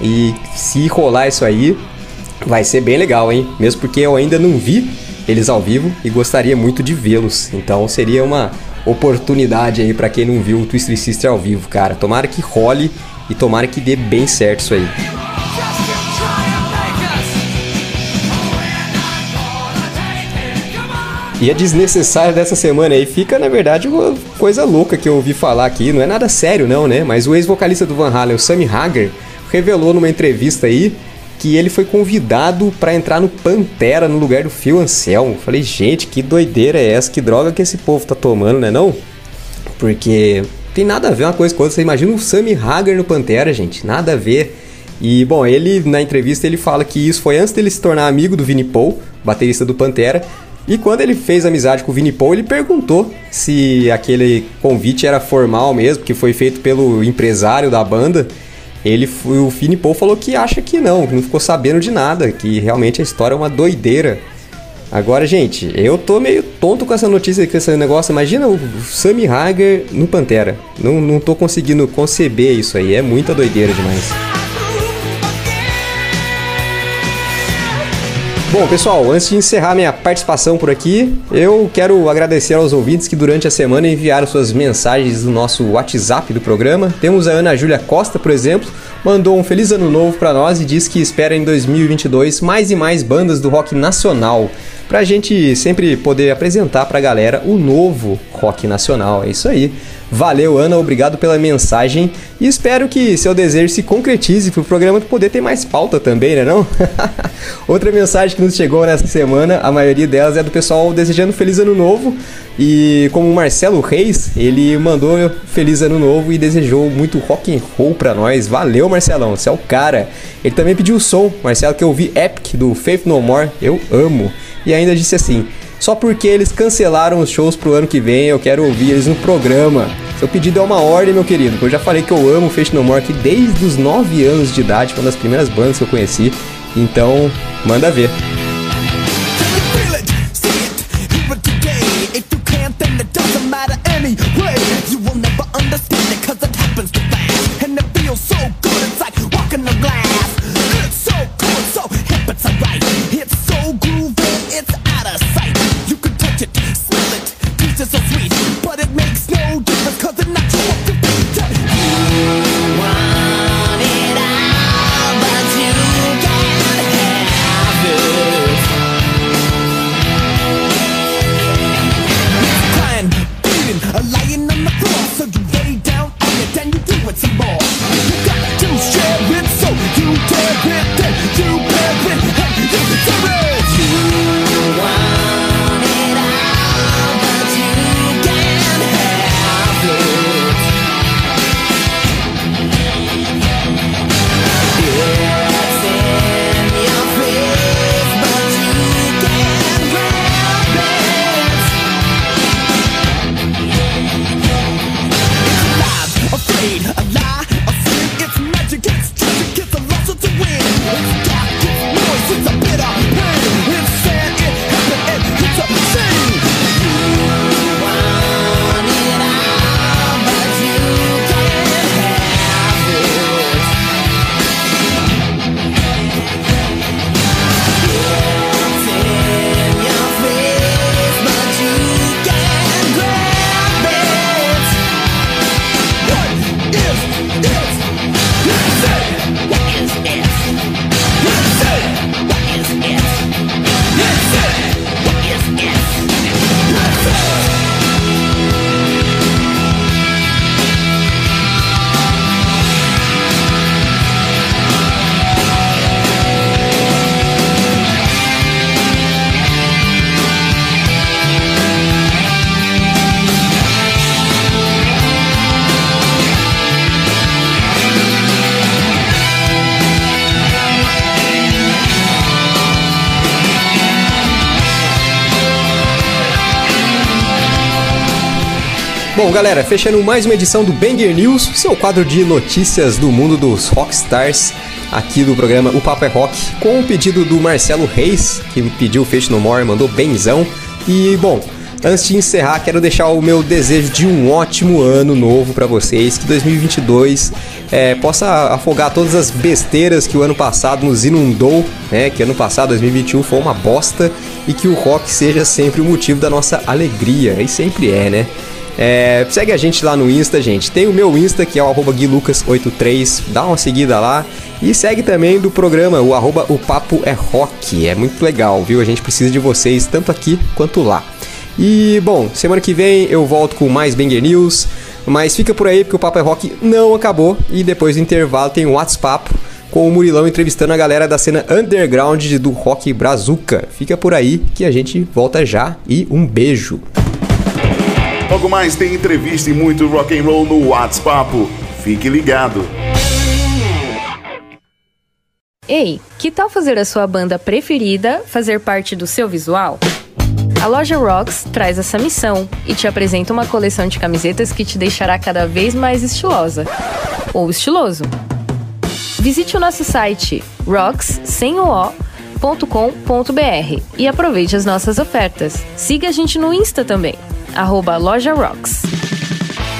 e se rolar isso aí, vai ser bem legal, hein? Mesmo porque eu ainda não vi eles ao vivo e gostaria muito de vê-los. Então seria uma oportunidade aí para quem não viu o Twisted Sister ao vivo, cara. Tomara que role e tomara que dê bem certo isso aí. E a desnecessária dessa semana aí fica, na verdade, uma coisa louca que eu ouvi falar aqui. Não é nada sério, não, né? Mas o ex-vocalista do Van Halen, o Sammy Hagar, revelou numa entrevista aí que ele foi convidado para entrar no Pantera no lugar do Phil Anselmo. Falei, gente, que doideira é essa? Que droga que esse povo tá tomando, né não? Porque tem nada a ver uma coisa com outra. Você imagina o Sammy Hagar no Pantera, gente. Nada a ver. E, bom, ele, na entrevista, ele fala que isso foi antes dele se tornar amigo do Vinnie Paul, baterista do Pantera. E quando ele fez amizade com o Vinnie Paul, ele perguntou se aquele convite era formal mesmo, que foi feito pelo empresário da banda. Ele, o Fini Paul falou que acha que não, que não ficou sabendo de nada, que realmente a história é uma doideira. Agora, gente, eu tô meio tonto com essa notícia, com esse negócio. Imagina o Sammy Hager no Pantera. Não, não tô conseguindo conceber isso aí, é muita doideira demais. Bom, pessoal, antes de encerrar minha participação por aqui, eu quero agradecer aos ouvintes que durante a semana enviaram suas mensagens no nosso WhatsApp do programa. Temos a Ana Júlia Costa, por exemplo, mandou um feliz ano novo para nós e diz que espera em 2022 mais e mais bandas do rock nacional, para a gente sempre poder apresentar para a galera o novo rock nacional. É isso aí. Valeu, Ana, obrigado pela mensagem e espero que seu desejo se concretize para o programa poder ter mais pauta também, né não? Outra mensagem que nos chegou nessa semana, a maioria delas é do pessoal desejando feliz ano novo e como o Marcelo Reis, ele mandou feliz ano novo e desejou muito rock and roll para nós. Valeu, Marcelão, você é o cara. Ele também pediu o som, Marcelo, que eu ouvi Epic do Faith No More, eu amo. E ainda disse assim: só porque eles cancelaram os shows pro ano que vem, eu quero ouvir eles no programa. Seu pedido é uma ordem, meu querido, eu já falei que eu amo Face No More desde os 9 anos de idade, foi uma das primeiras bandas que eu conheci. Então, manda ver. Galera, fechando mais uma edição do Banger News, seu quadro de notícias do mundo dos rockstars, aqui do programa O Papo é Rock, com o pedido do Marcelo Reis, que pediu Fecho No More, mandou benzão. E, bom, antes de encerrar, quero deixar o meu desejo de um ótimo ano novo para vocês, que 2022 é, possa afogar todas as besteiras que o ano passado nos inundou, né? Que ano passado, 2021, foi uma bosta e que o rock seja sempre o motivo da nossa alegria, e sempre é, né? É, segue a gente lá no Insta, gente. Tem o meu Insta, que é o guilucas83. Dá uma seguida lá. E segue também do programa, o arroba o Papo é Rock. É muito legal, viu? A gente precisa de vocês, tanto aqui quanto lá. E, bom, semana que vem eu volto com mais Banger News. Mas fica por aí, porque o Papo é Rock não acabou. E depois do intervalo tem o WhatsApp com o Murilão entrevistando a galera da cena underground do rock brazuca. Fica por aí que a gente volta já e um beijo. Logo mais tem entrevista e muito rock and roll no WhatsApp. Fique ligado. Ei, que tal fazer a sua banda preferida fazer parte do seu visual? A loja Rocks traz essa missão e te apresenta uma coleção de camisetas que te deixará cada vez mais estilosa ou estiloso. Visite o nosso site rocks e aproveite as nossas ofertas. Siga a gente no Insta também, arroba Loja Rocks.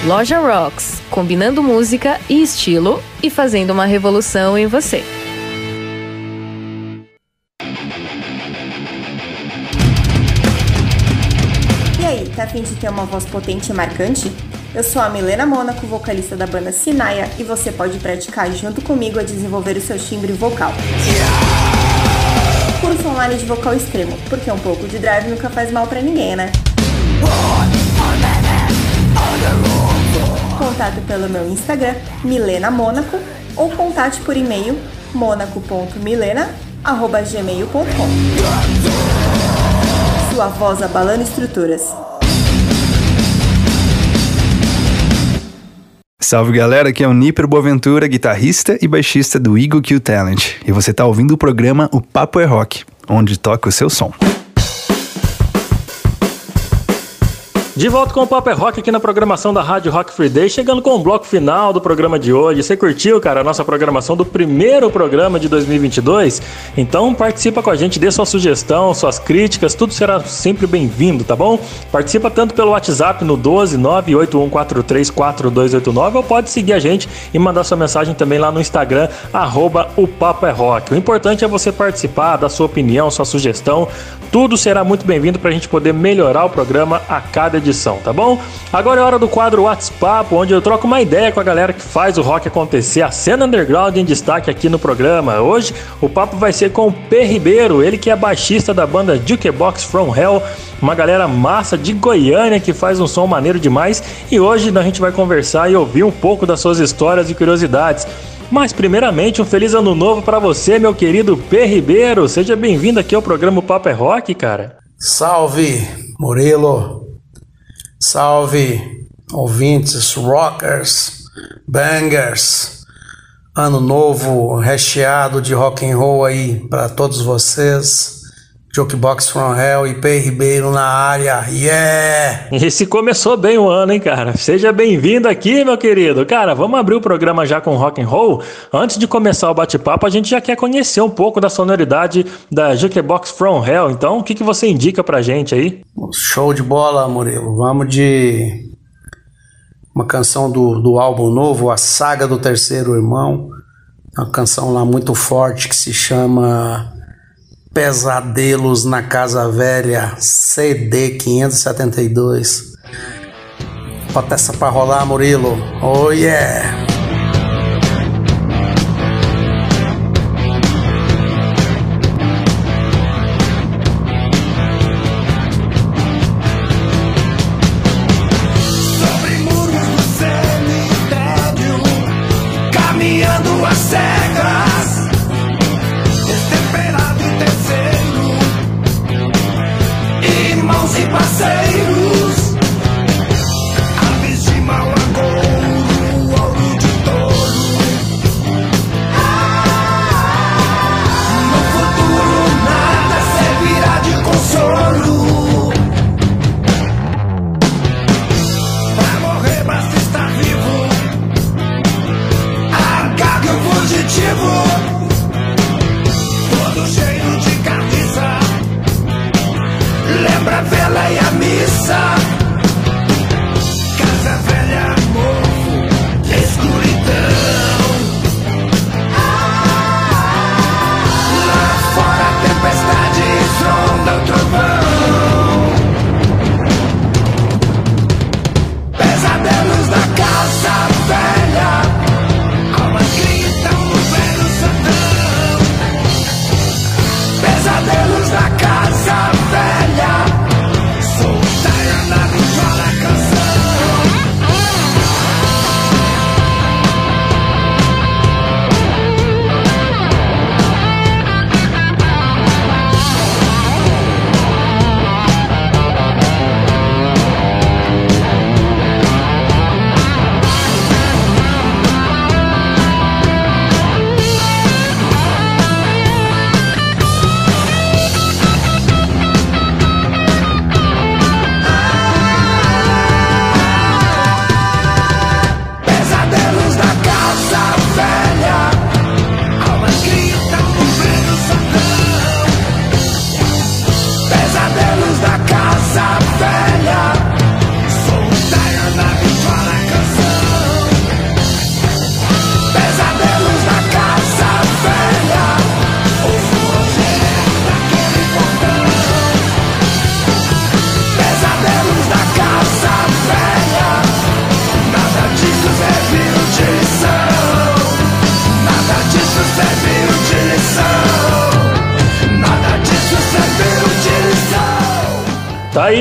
Loja Rocks, combinando música e estilo e fazendo uma revolução em você. E aí, tá afim de ter uma voz potente e marcante? Eu sou a Milena Mônaco, vocalista da banda Sinaia, e você pode praticar junto comigo a desenvolver o seu timbre vocal. Curso online de vocal extremo, porque um pouco de drive nunca faz mal pra ninguém, né? Contato pelo meu Instagram, Milena Mônaco, ou contate por e-mail monaco.milena.gmail.com Sua voz abalando estruturas. Salve galera, aqui é o Niper Boaventura, guitarrista e baixista do Eagle Q Talent. E você tá ouvindo o programa O Papo é Rock, onde toca o seu som. De volta com o Papo é Rock aqui na programação da Rádio Rock Free Day, chegando com o bloco final do programa de hoje. Você curtiu, cara, a nossa programação do primeiro programa de 2022? Então participa com a gente, dê sua sugestão, suas críticas, tudo será sempre bem-vindo, tá bom? Participa tanto pelo WhatsApp no 12 981434289 ou pode seguir a gente e mandar sua mensagem também lá no Instagram, arroba o Papo é Rock. O importante é você participar, dar sua opinião, sua sugestão, tudo será muito bem-vindo para a gente poder melhorar o programa a cada edição, tá bom? Agora é hora do quadro WhatsApp, onde eu troco uma ideia com a galera que faz o rock acontecer, a cena underground em destaque aqui no programa. Hoje o papo vai ser com o P. Ribeiro, ele que é baixista da banda Jukebox From Hell, uma galera massa de Goiânia que faz um som maneiro demais. E hoje a gente vai conversar e ouvir um pouco das suas histórias e curiosidades. Mas primeiramente, um feliz ano novo para você, meu querido P. Ribeiro. Seja bem-vindo aqui ao programa Papo é Rock, cara. Salve, Murilo. Salve, ouvintes, rockers, bangers. Ano novo recheado de rock and roll aí para todos vocês. Jokebox from Hell e P. Ribeiro na área. Yeah! Esse começou bem o ano, hein, cara? Seja bem-vindo aqui, meu querido. Cara, vamos abrir o programa já com rock and roll. Antes de começar o bate-papo, a gente já quer conhecer um pouco da sonoridade da Jukebox from Hell. Então, o que, que você indica pra gente aí? Show de bola, Murilo. Vamos de uma canção do, do álbum novo, A Saga do Terceiro Irmão. Uma canção lá muito forte que se chama Pesadelos na Casa Velha, CD 572. Bota essa pra rolar, Murilo. Oh yeah!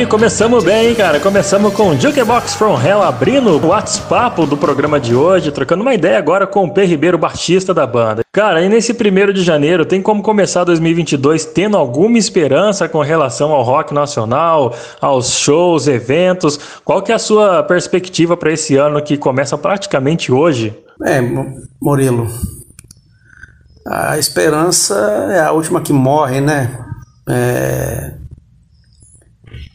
Começamos bem, cara. Começamos com Jukebox From Hell abrindo o WhatsApp do programa de hoje, trocando uma ideia agora com o P. Ribeiro, baixista da banda. Cara, e nesse primeiro de janeiro, tem como começar 2022 tendo alguma esperança com relação ao rock nacional, aos shows, eventos? Qual que é a sua perspectiva para esse ano que começa praticamente hoje? É, Murilo, a esperança é a última que morre, né? É,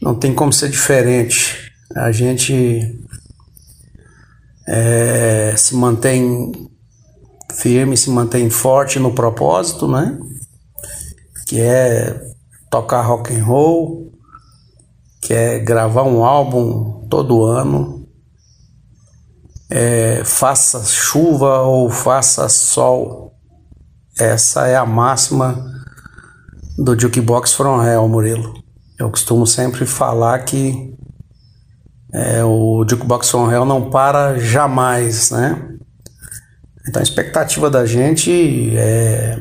não tem como ser diferente. A gente é, se mantém firme, se mantém forte no propósito, né? Que é tocar rock and roll, que é gravar um álbum todo ano. É, faça chuva ou faça sol. Essa é a máxima do Jukebox From Hell, Murilo. Eu costumo sempre falar que é, o Jukebox From Hell não para jamais, né? Então a expectativa da gente é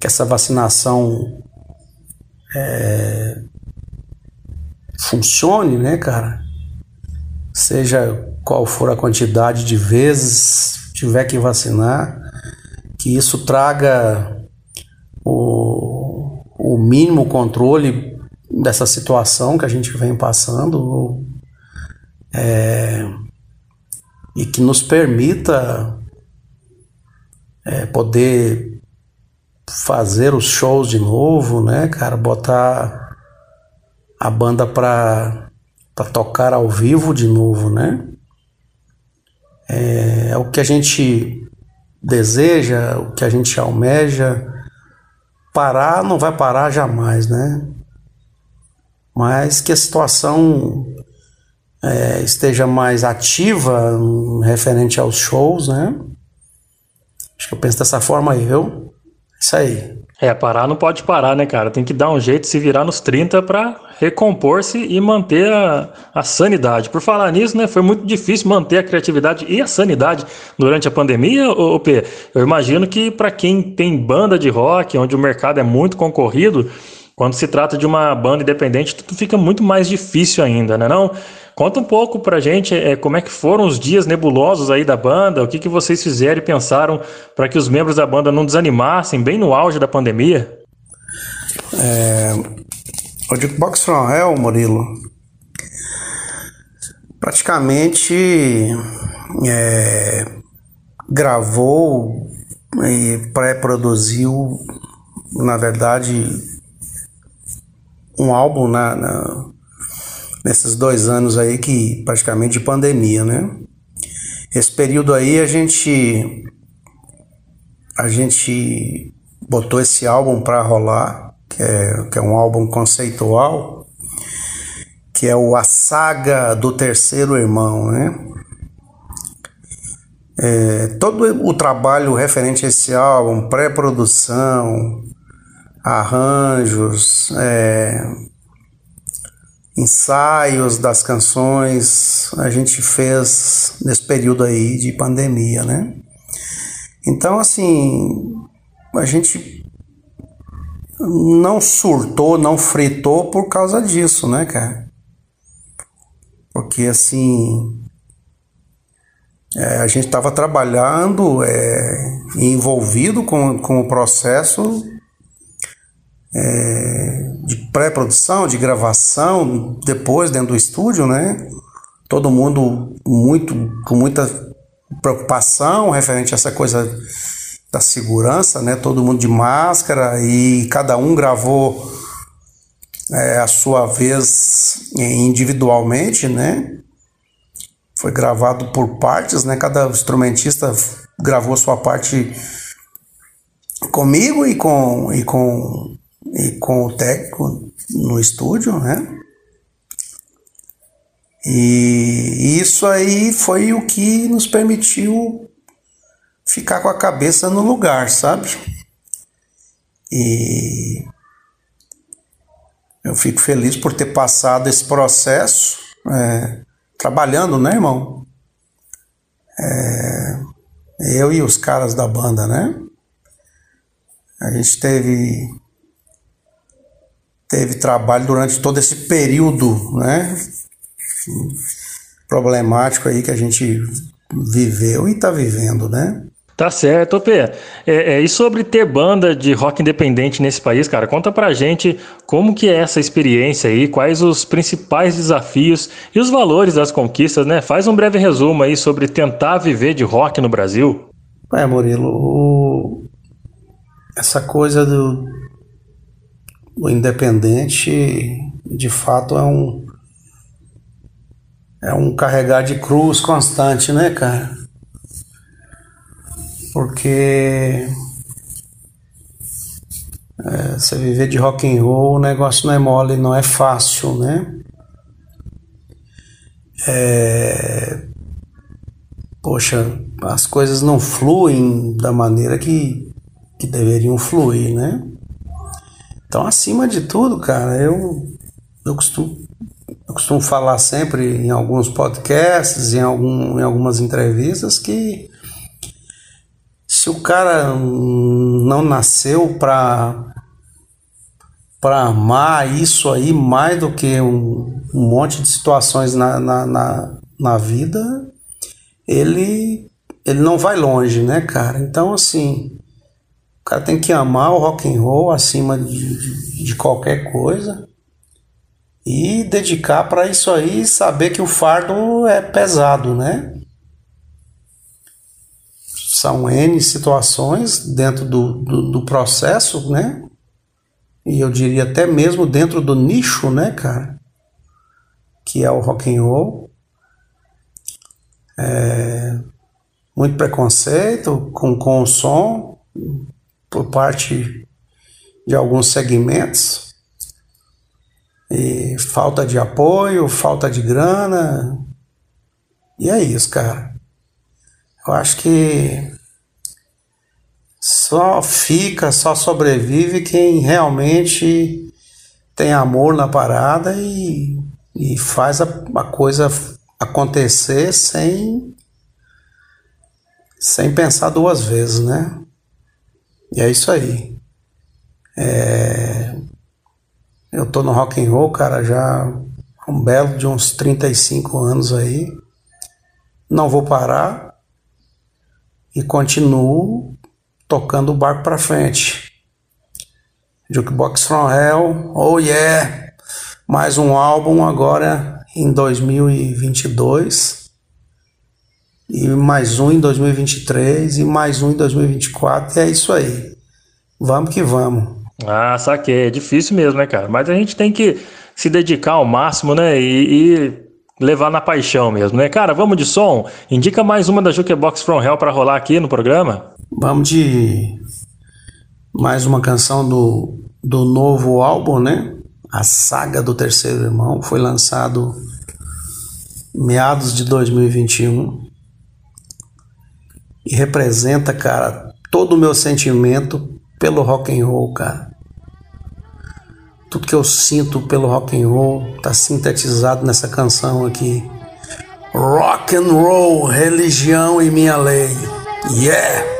que essa vacinação é, funcione, né, cara? Seja qual for a quantidade de vezes tiver que vacinar, que isso traga o, o mínimo controle dessa situação que a gente vem passando é, e que nos permita é, poder fazer os shows de novo, né, cara, botar a banda para para tocar ao vivo de novo, né? É, é o que a gente deseja, o que a gente almeja. Parar não vai parar jamais, né? Mas que a situação é, esteja mais ativa referente aos shows, né? Acho que eu penso dessa forma aí, viu? Isso aí. É, parar não pode parar, né, cara? Tem que dar um jeito, se virar nos 30 para recompor-se e manter a, a sanidade. Por falar nisso, né, foi muito difícil manter a criatividade e a sanidade durante a pandemia, ô P. Eu imagino que para quem tem banda de rock, onde o mercado é muito concorrido, quando se trata de uma banda independente, tudo fica muito mais difícil ainda, né não? Conta um pouco pra gente é, como é que foram os dias nebulosos aí da banda, o que, que vocês fizeram e pensaram para que os membros da banda não desanimassem bem no auge da pandemia? É, o Jukebox From Hell, Murilo, praticamente é, gravou e pré-produziu, na verdade, um álbum na, na, nesses dois anos aí que praticamente de pandemia, né? Esse período aí a gente a gente botou esse álbum para rolar, que é, que é um álbum conceitual, que é o A Saga do Terceiro Irmão, né? É, todo o trabalho referente a esse álbum, pré-produção, arranjos, é, ensaios das canções a gente fez nesse período aí de pandemia, né? Então, assim, a gente não surtou, não fritou por causa disso, né, cara? Porque, assim, é, a gente estava trabalhando, é, envolvido com, com o processo é, de pré-produção, de gravação, depois dentro do estúdio, né? Todo mundo muito com muita preocupação referente a essa coisa da segurança, né? Todo mundo de máscara e cada um gravou é, a sua vez individualmente, né? Foi gravado por partes, né? Cada instrumentista gravou sua parte comigo e com, e com e com o técnico no estúdio, né? E isso aí foi o que nos permitiu ficar com a cabeça no lugar, sabe? E eu fico feliz por ter passado esse processo é, trabalhando, né, irmão? É, eu e os caras da banda, né? A gente teve teve trabalho durante todo esse período, né? Problemático aí que a gente viveu e está vivendo, né? Tá certo, P. É, é, e sobre ter banda de rock independente nesse país, cara, conta pra gente como que é essa experiência aí, quais os principais desafios e os valores das conquistas, né? Faz um breve resumo aí sobre tentar viver de rock no Brasil. É, Murilo, o... essa coisa do... do independente, de fato, é um é um carregar de cruz constante, né, cara? porque é, você viver de rock and roll, o negócio não é mole, não é fácil, né? É, poxa, as coisas não fluem da maneira que, que deveriam fluir, né? Então, acima de tudo, cara, eu, eu, costumo, eu costumo falar sempre em alguns podcasts, em, algum, em algumas entrevistas, que se o cara não nasceu para para amar isso aí mais do que um, um monte de situações na, na, na, na, vida, ele, ele não vai longe, né, cara? Então, assim, o cara tem que amar o rock and roll acima de, de, de qualquer coisa e dedicar para isso aí saber que o fardo é pesado, né? são N situações dentro do, do, do, processo, né? E eu diria até mesmo dentro do nicho, né, cara? Que é o rock and roll. É, muito preconceito com, com o som por parte de alguns segmentos. E falta de apoio, falta de grana. E é isso, cara. Eu acho que só fica, só sobrevive quem realmente tem amor na parada e, e faz a, a coisa acontecer sem, sem pensar duas vezes, né? E é isso aí. É, eu tô no rock and roll, cara, já um belo de uns 35 anos aí. Não vou parar e continuo tocando o barco para frente. Jukebox from Hell, oh yeah! Mais um álbum agora em 2022 e mais um em 2023 e mais um em 2024 e é isso aí. Vamos que vamos. Ah, saquei. É difícil mesmo, né, cara? Mas a gente tem que se dedicar ao máximo, né? E, e levar na paixão mesmo, né? Cara, vamos de som? Indica mais uma da Jukebox From Hell para rolar aqui no programa? Vamos de mais uma canção do, do novo álbum, né? A Saga do Terceiro Irmão foi lançado meados de 2021 e representa, cara, todo o meu sentimento pelo rock and roll, cara. Tudo que eu sinto pelo rock and roll tá sintetizado nessa canção aqui. Rock and roll, religião e minha lei. Yeah!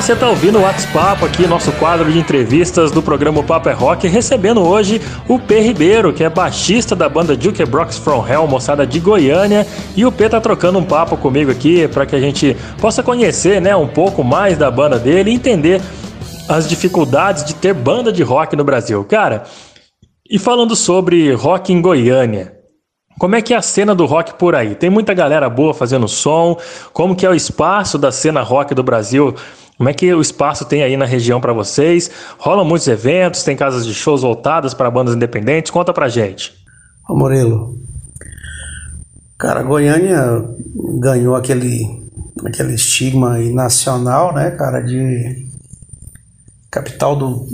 Você tá ouvindo o WhatsApp aqui, nosso quadro de entrevistas do programa Papo é Rock, recebendo hoje o P. Ribeiro, que é baixista da banda Duke Brocks From Hell, moçada de Goiânia. E o P tá trocando um papo comigo aqui para que a gente possa conhecer né, um pouco mais da banda dele e entender as dificuldades de ter banda de rock no Brasil. Cara, e falando sobre rock em Goiânia, como é que é a cena do rock por aí? Tem muita galera boa fazendo som? Como que é o espaço da cena rock do Brasil? Como é que o espaço tem aí na região para vocês? Rolam muitos eventos, tem casas de shows voltadas para bandas independentes? Conta pra gente. Ô Murilo, cara, Goiânia ganhou aquele, aquele estigma aí nacional, né, cara, de capital do,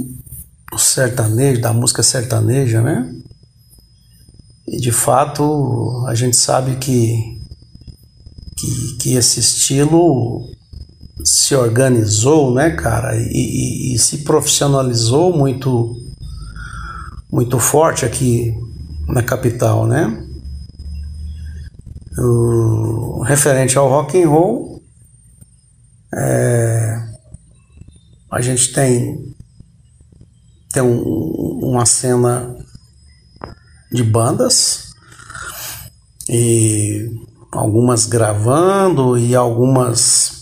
do sertanejo, da música sertaneja, né? E de fato a gente sabe que, que, que esse estilo se organizou, né, cara, e, e, e, se profissionalizou muito, muito forte aqui na capital, né? O, referente ao rock and roll, é, a gente tem tem um, uma cena de bandas e algumas gravando e algumas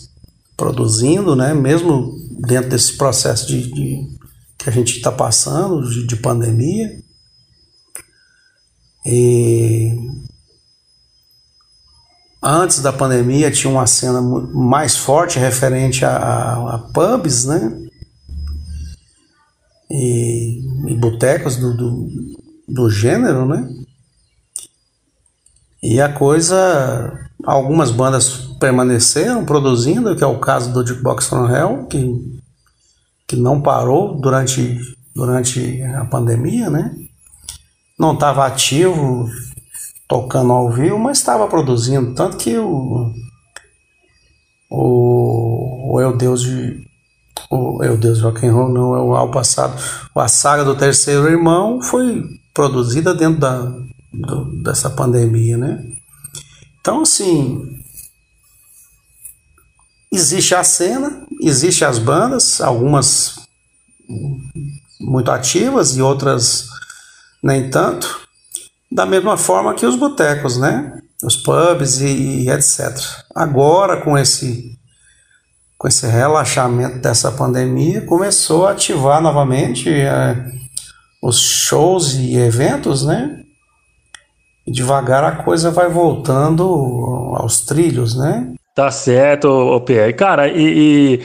produzindo, né? Mesmo dentro desse processo de, de que a gente está passando de, de, pandemia. E antes da pandemia tinha uma cena mais forte referente a, a, a pubs, né? E, e botecos do, do, do gênero, né? E a coisa algumas bandas permaneceram produzindo, que é o caso do Jukebox from Hell, que, que não parou durante, durante a pandemia, né? Não estava ativo, tocando ao vivo, mas estava produzindo. Tanto que o, o, o Eu Deus de. O Eu Deus Rock and Roll não é o ao passado. A saga do terceiro irmão foi produzida dentro da, do, dessa pandemia, né? Então, assim, existe a cena, existe as bandas, algumas muito ativas e outras nem tanto, da mesma forma que os botecos, né? Os pubs e, e etc. Agora, com esse com esse relaxamento dessa pandemia, começou a ativar novamente é, os shows e eventos, né? E devagar a coisa vai voltando aos trilhos, né? Tá certo, Pierre. Cara, e, e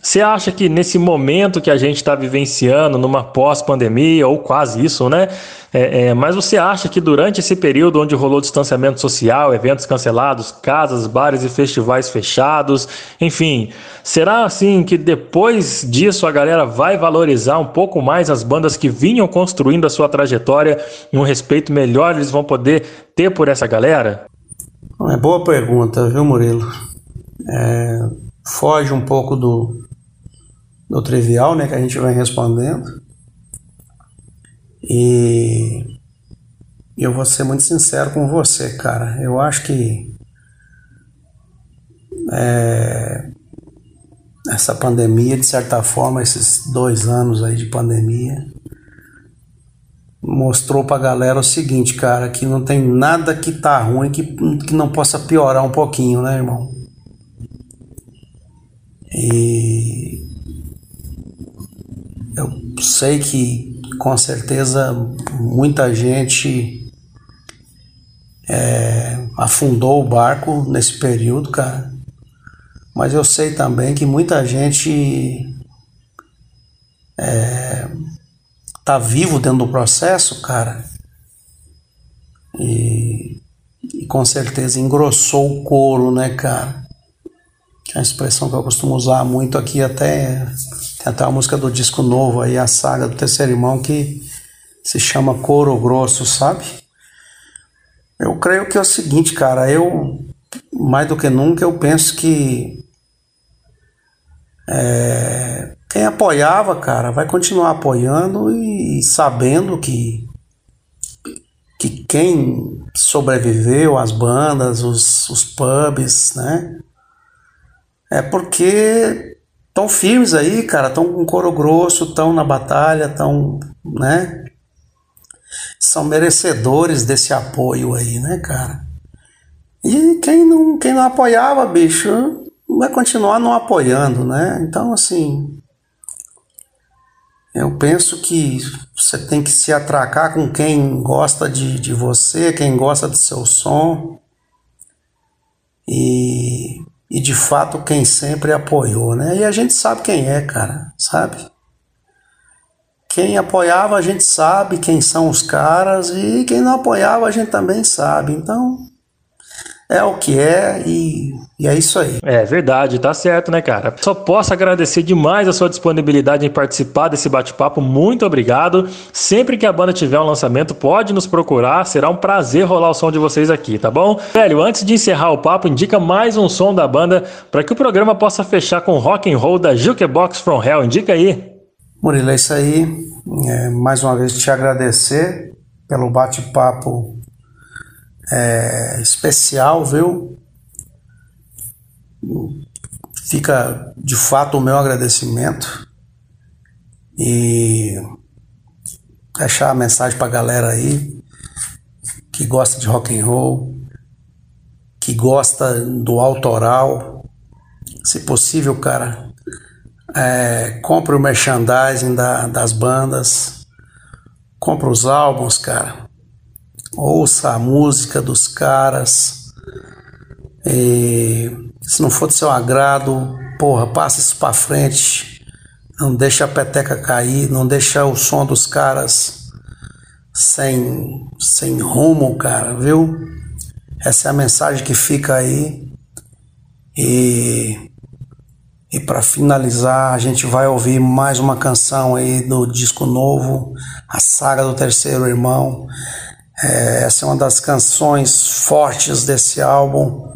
você acha que nesse momento que a gente está vivenciando, numa pós-pandemia, ou quase isso, né? É, é, mas você acha que durante esse período onde rolou distanciamento social, eventos cancelados, casas, bares e festivais fechados, enfim, será assim que depois disso a galera vai valorizar um pouco mais as bandas que vinham construindo a sua trajetória e um respeito melhor eles vão poder ter por essa galera? É boa pergunta, viu, Murilo? É, foge um pouco do, do trivial, né, que a gente vai respondendo. E eu vou ser muito sincero com você, cara. Eu acho que é, essa pandemia, de certa forma, esses dois anos aí de pandemia, mostrou pra galera o seguinte, cara, que não tem nada que tá ruim que, que não possa piorar um pouquinho, né, irmão? E eu sei que com certeza muita gente é, afundou o barco nesse período, cara. Mas eu sei também que muita gente é, tá vivo dentro do processo, cara, e, e com certeza engrossou o couro, né, cara? Que é uma expressão que eu costumo usar muito aqui, até tem até a música do disco novo aí, a saga do terceiro irmão, que se chama Couro Grosso, sabe? Eu creio que é o seguinte, cara, eu mais do que nunca eu penso que é, quem apoiava, cara, vai continuar apoiando e sabendo que que quem sobreviveu, as bandas, os, os pubs, né? É porque tão firmes aí, cara, tão com couro grosso, tão na batalha, tão, né? São merecedores desse apoio aí, né, cara? E quem não, quem não apoiava, bicho, vai continuar não apoiando, né? Então, assim, eu penso que você tem que se atracar com quem gosta de, de você, quem gosta do seu som. E, e de fato quem sempre apoiou, né? E a gente sabe quem é, cara, sabe? Quem apoiava a gente sabe quem são os caras e quem não apoiava a gente também sabe. Então, é o que é e, e, é isso aí. É verdade, tá certo, né, cara? Só posso agradecer demais a sua disponibilidade em participar desse bate-papo. Muito obrigado. Sempre que a banda tiver um lançamento, pode nos procurar. Será um prazer rolar o som de vocês aqui, tá bom? Velho, antes de encerrar o papo, indica mais um som da banda para que o programa possa fechar com rock and roll da Jukebox From Hell. Indica aí. Murilo, é isso aí. É, mais uma vez te agradecer pelo bate-papo é, especial, viu? Fica de fato o meu agradecimento. E deixar a mensagem para a galera aí que gosta de rock and roll, que gosta do autoral, se possível, cara, é, compre o merchandising da, das bandas, compre os álbuns, cara ouça a música dos caras. E, se não for do seu agrado, porra, passa isso pra frente. Não deixa a peteca cair, não deixa o som dos caras sem, sem rumo, cara, viu? Essa é a mensagem que fica aí. E, e para finalizar, a gente vai ouvir mais uma canção aí do disco novo, A Saga do Terceiro Irmão. É, essa é uma das canções fortes desse álbum.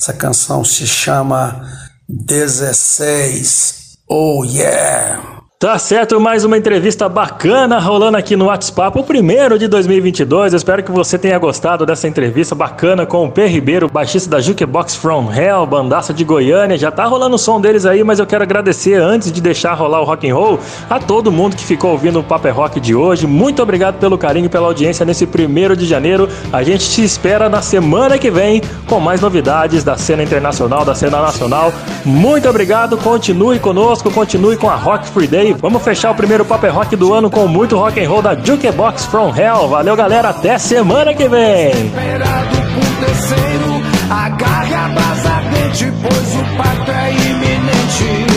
Essa canção se chama 16. Oh yeah! Tá certo, mais uma entrevista bacana rolando aqui no WhatsApp, o primeiro de 2022. Eu espero que você tenha gostado dessa entrevista bacana com o P. Ribeiro, baixista da Jukebox From Hell, bandaça de Goiânia. Já tá rolando o som deles aí, mas eu quero agradecer antes de deixar rolar o rock and roll a todo mundo que ficou ouvindo o Paper Rock de hoje. Muito obrigado pelo carinho e pela audiência nesse primeiro de janeiro. A gente te espera na semana que vem com mais novidades da cena internacional, da cena nacional. Muito obrigado, continue conosco, continue com a Rock Free Day Vamos fechar o primeiro Paper Rock do ano com muito rock and roll da Jukebox From Hell. Valeu, galera. Até semana que vem. Agarre a brasa pois o pacto é iminente.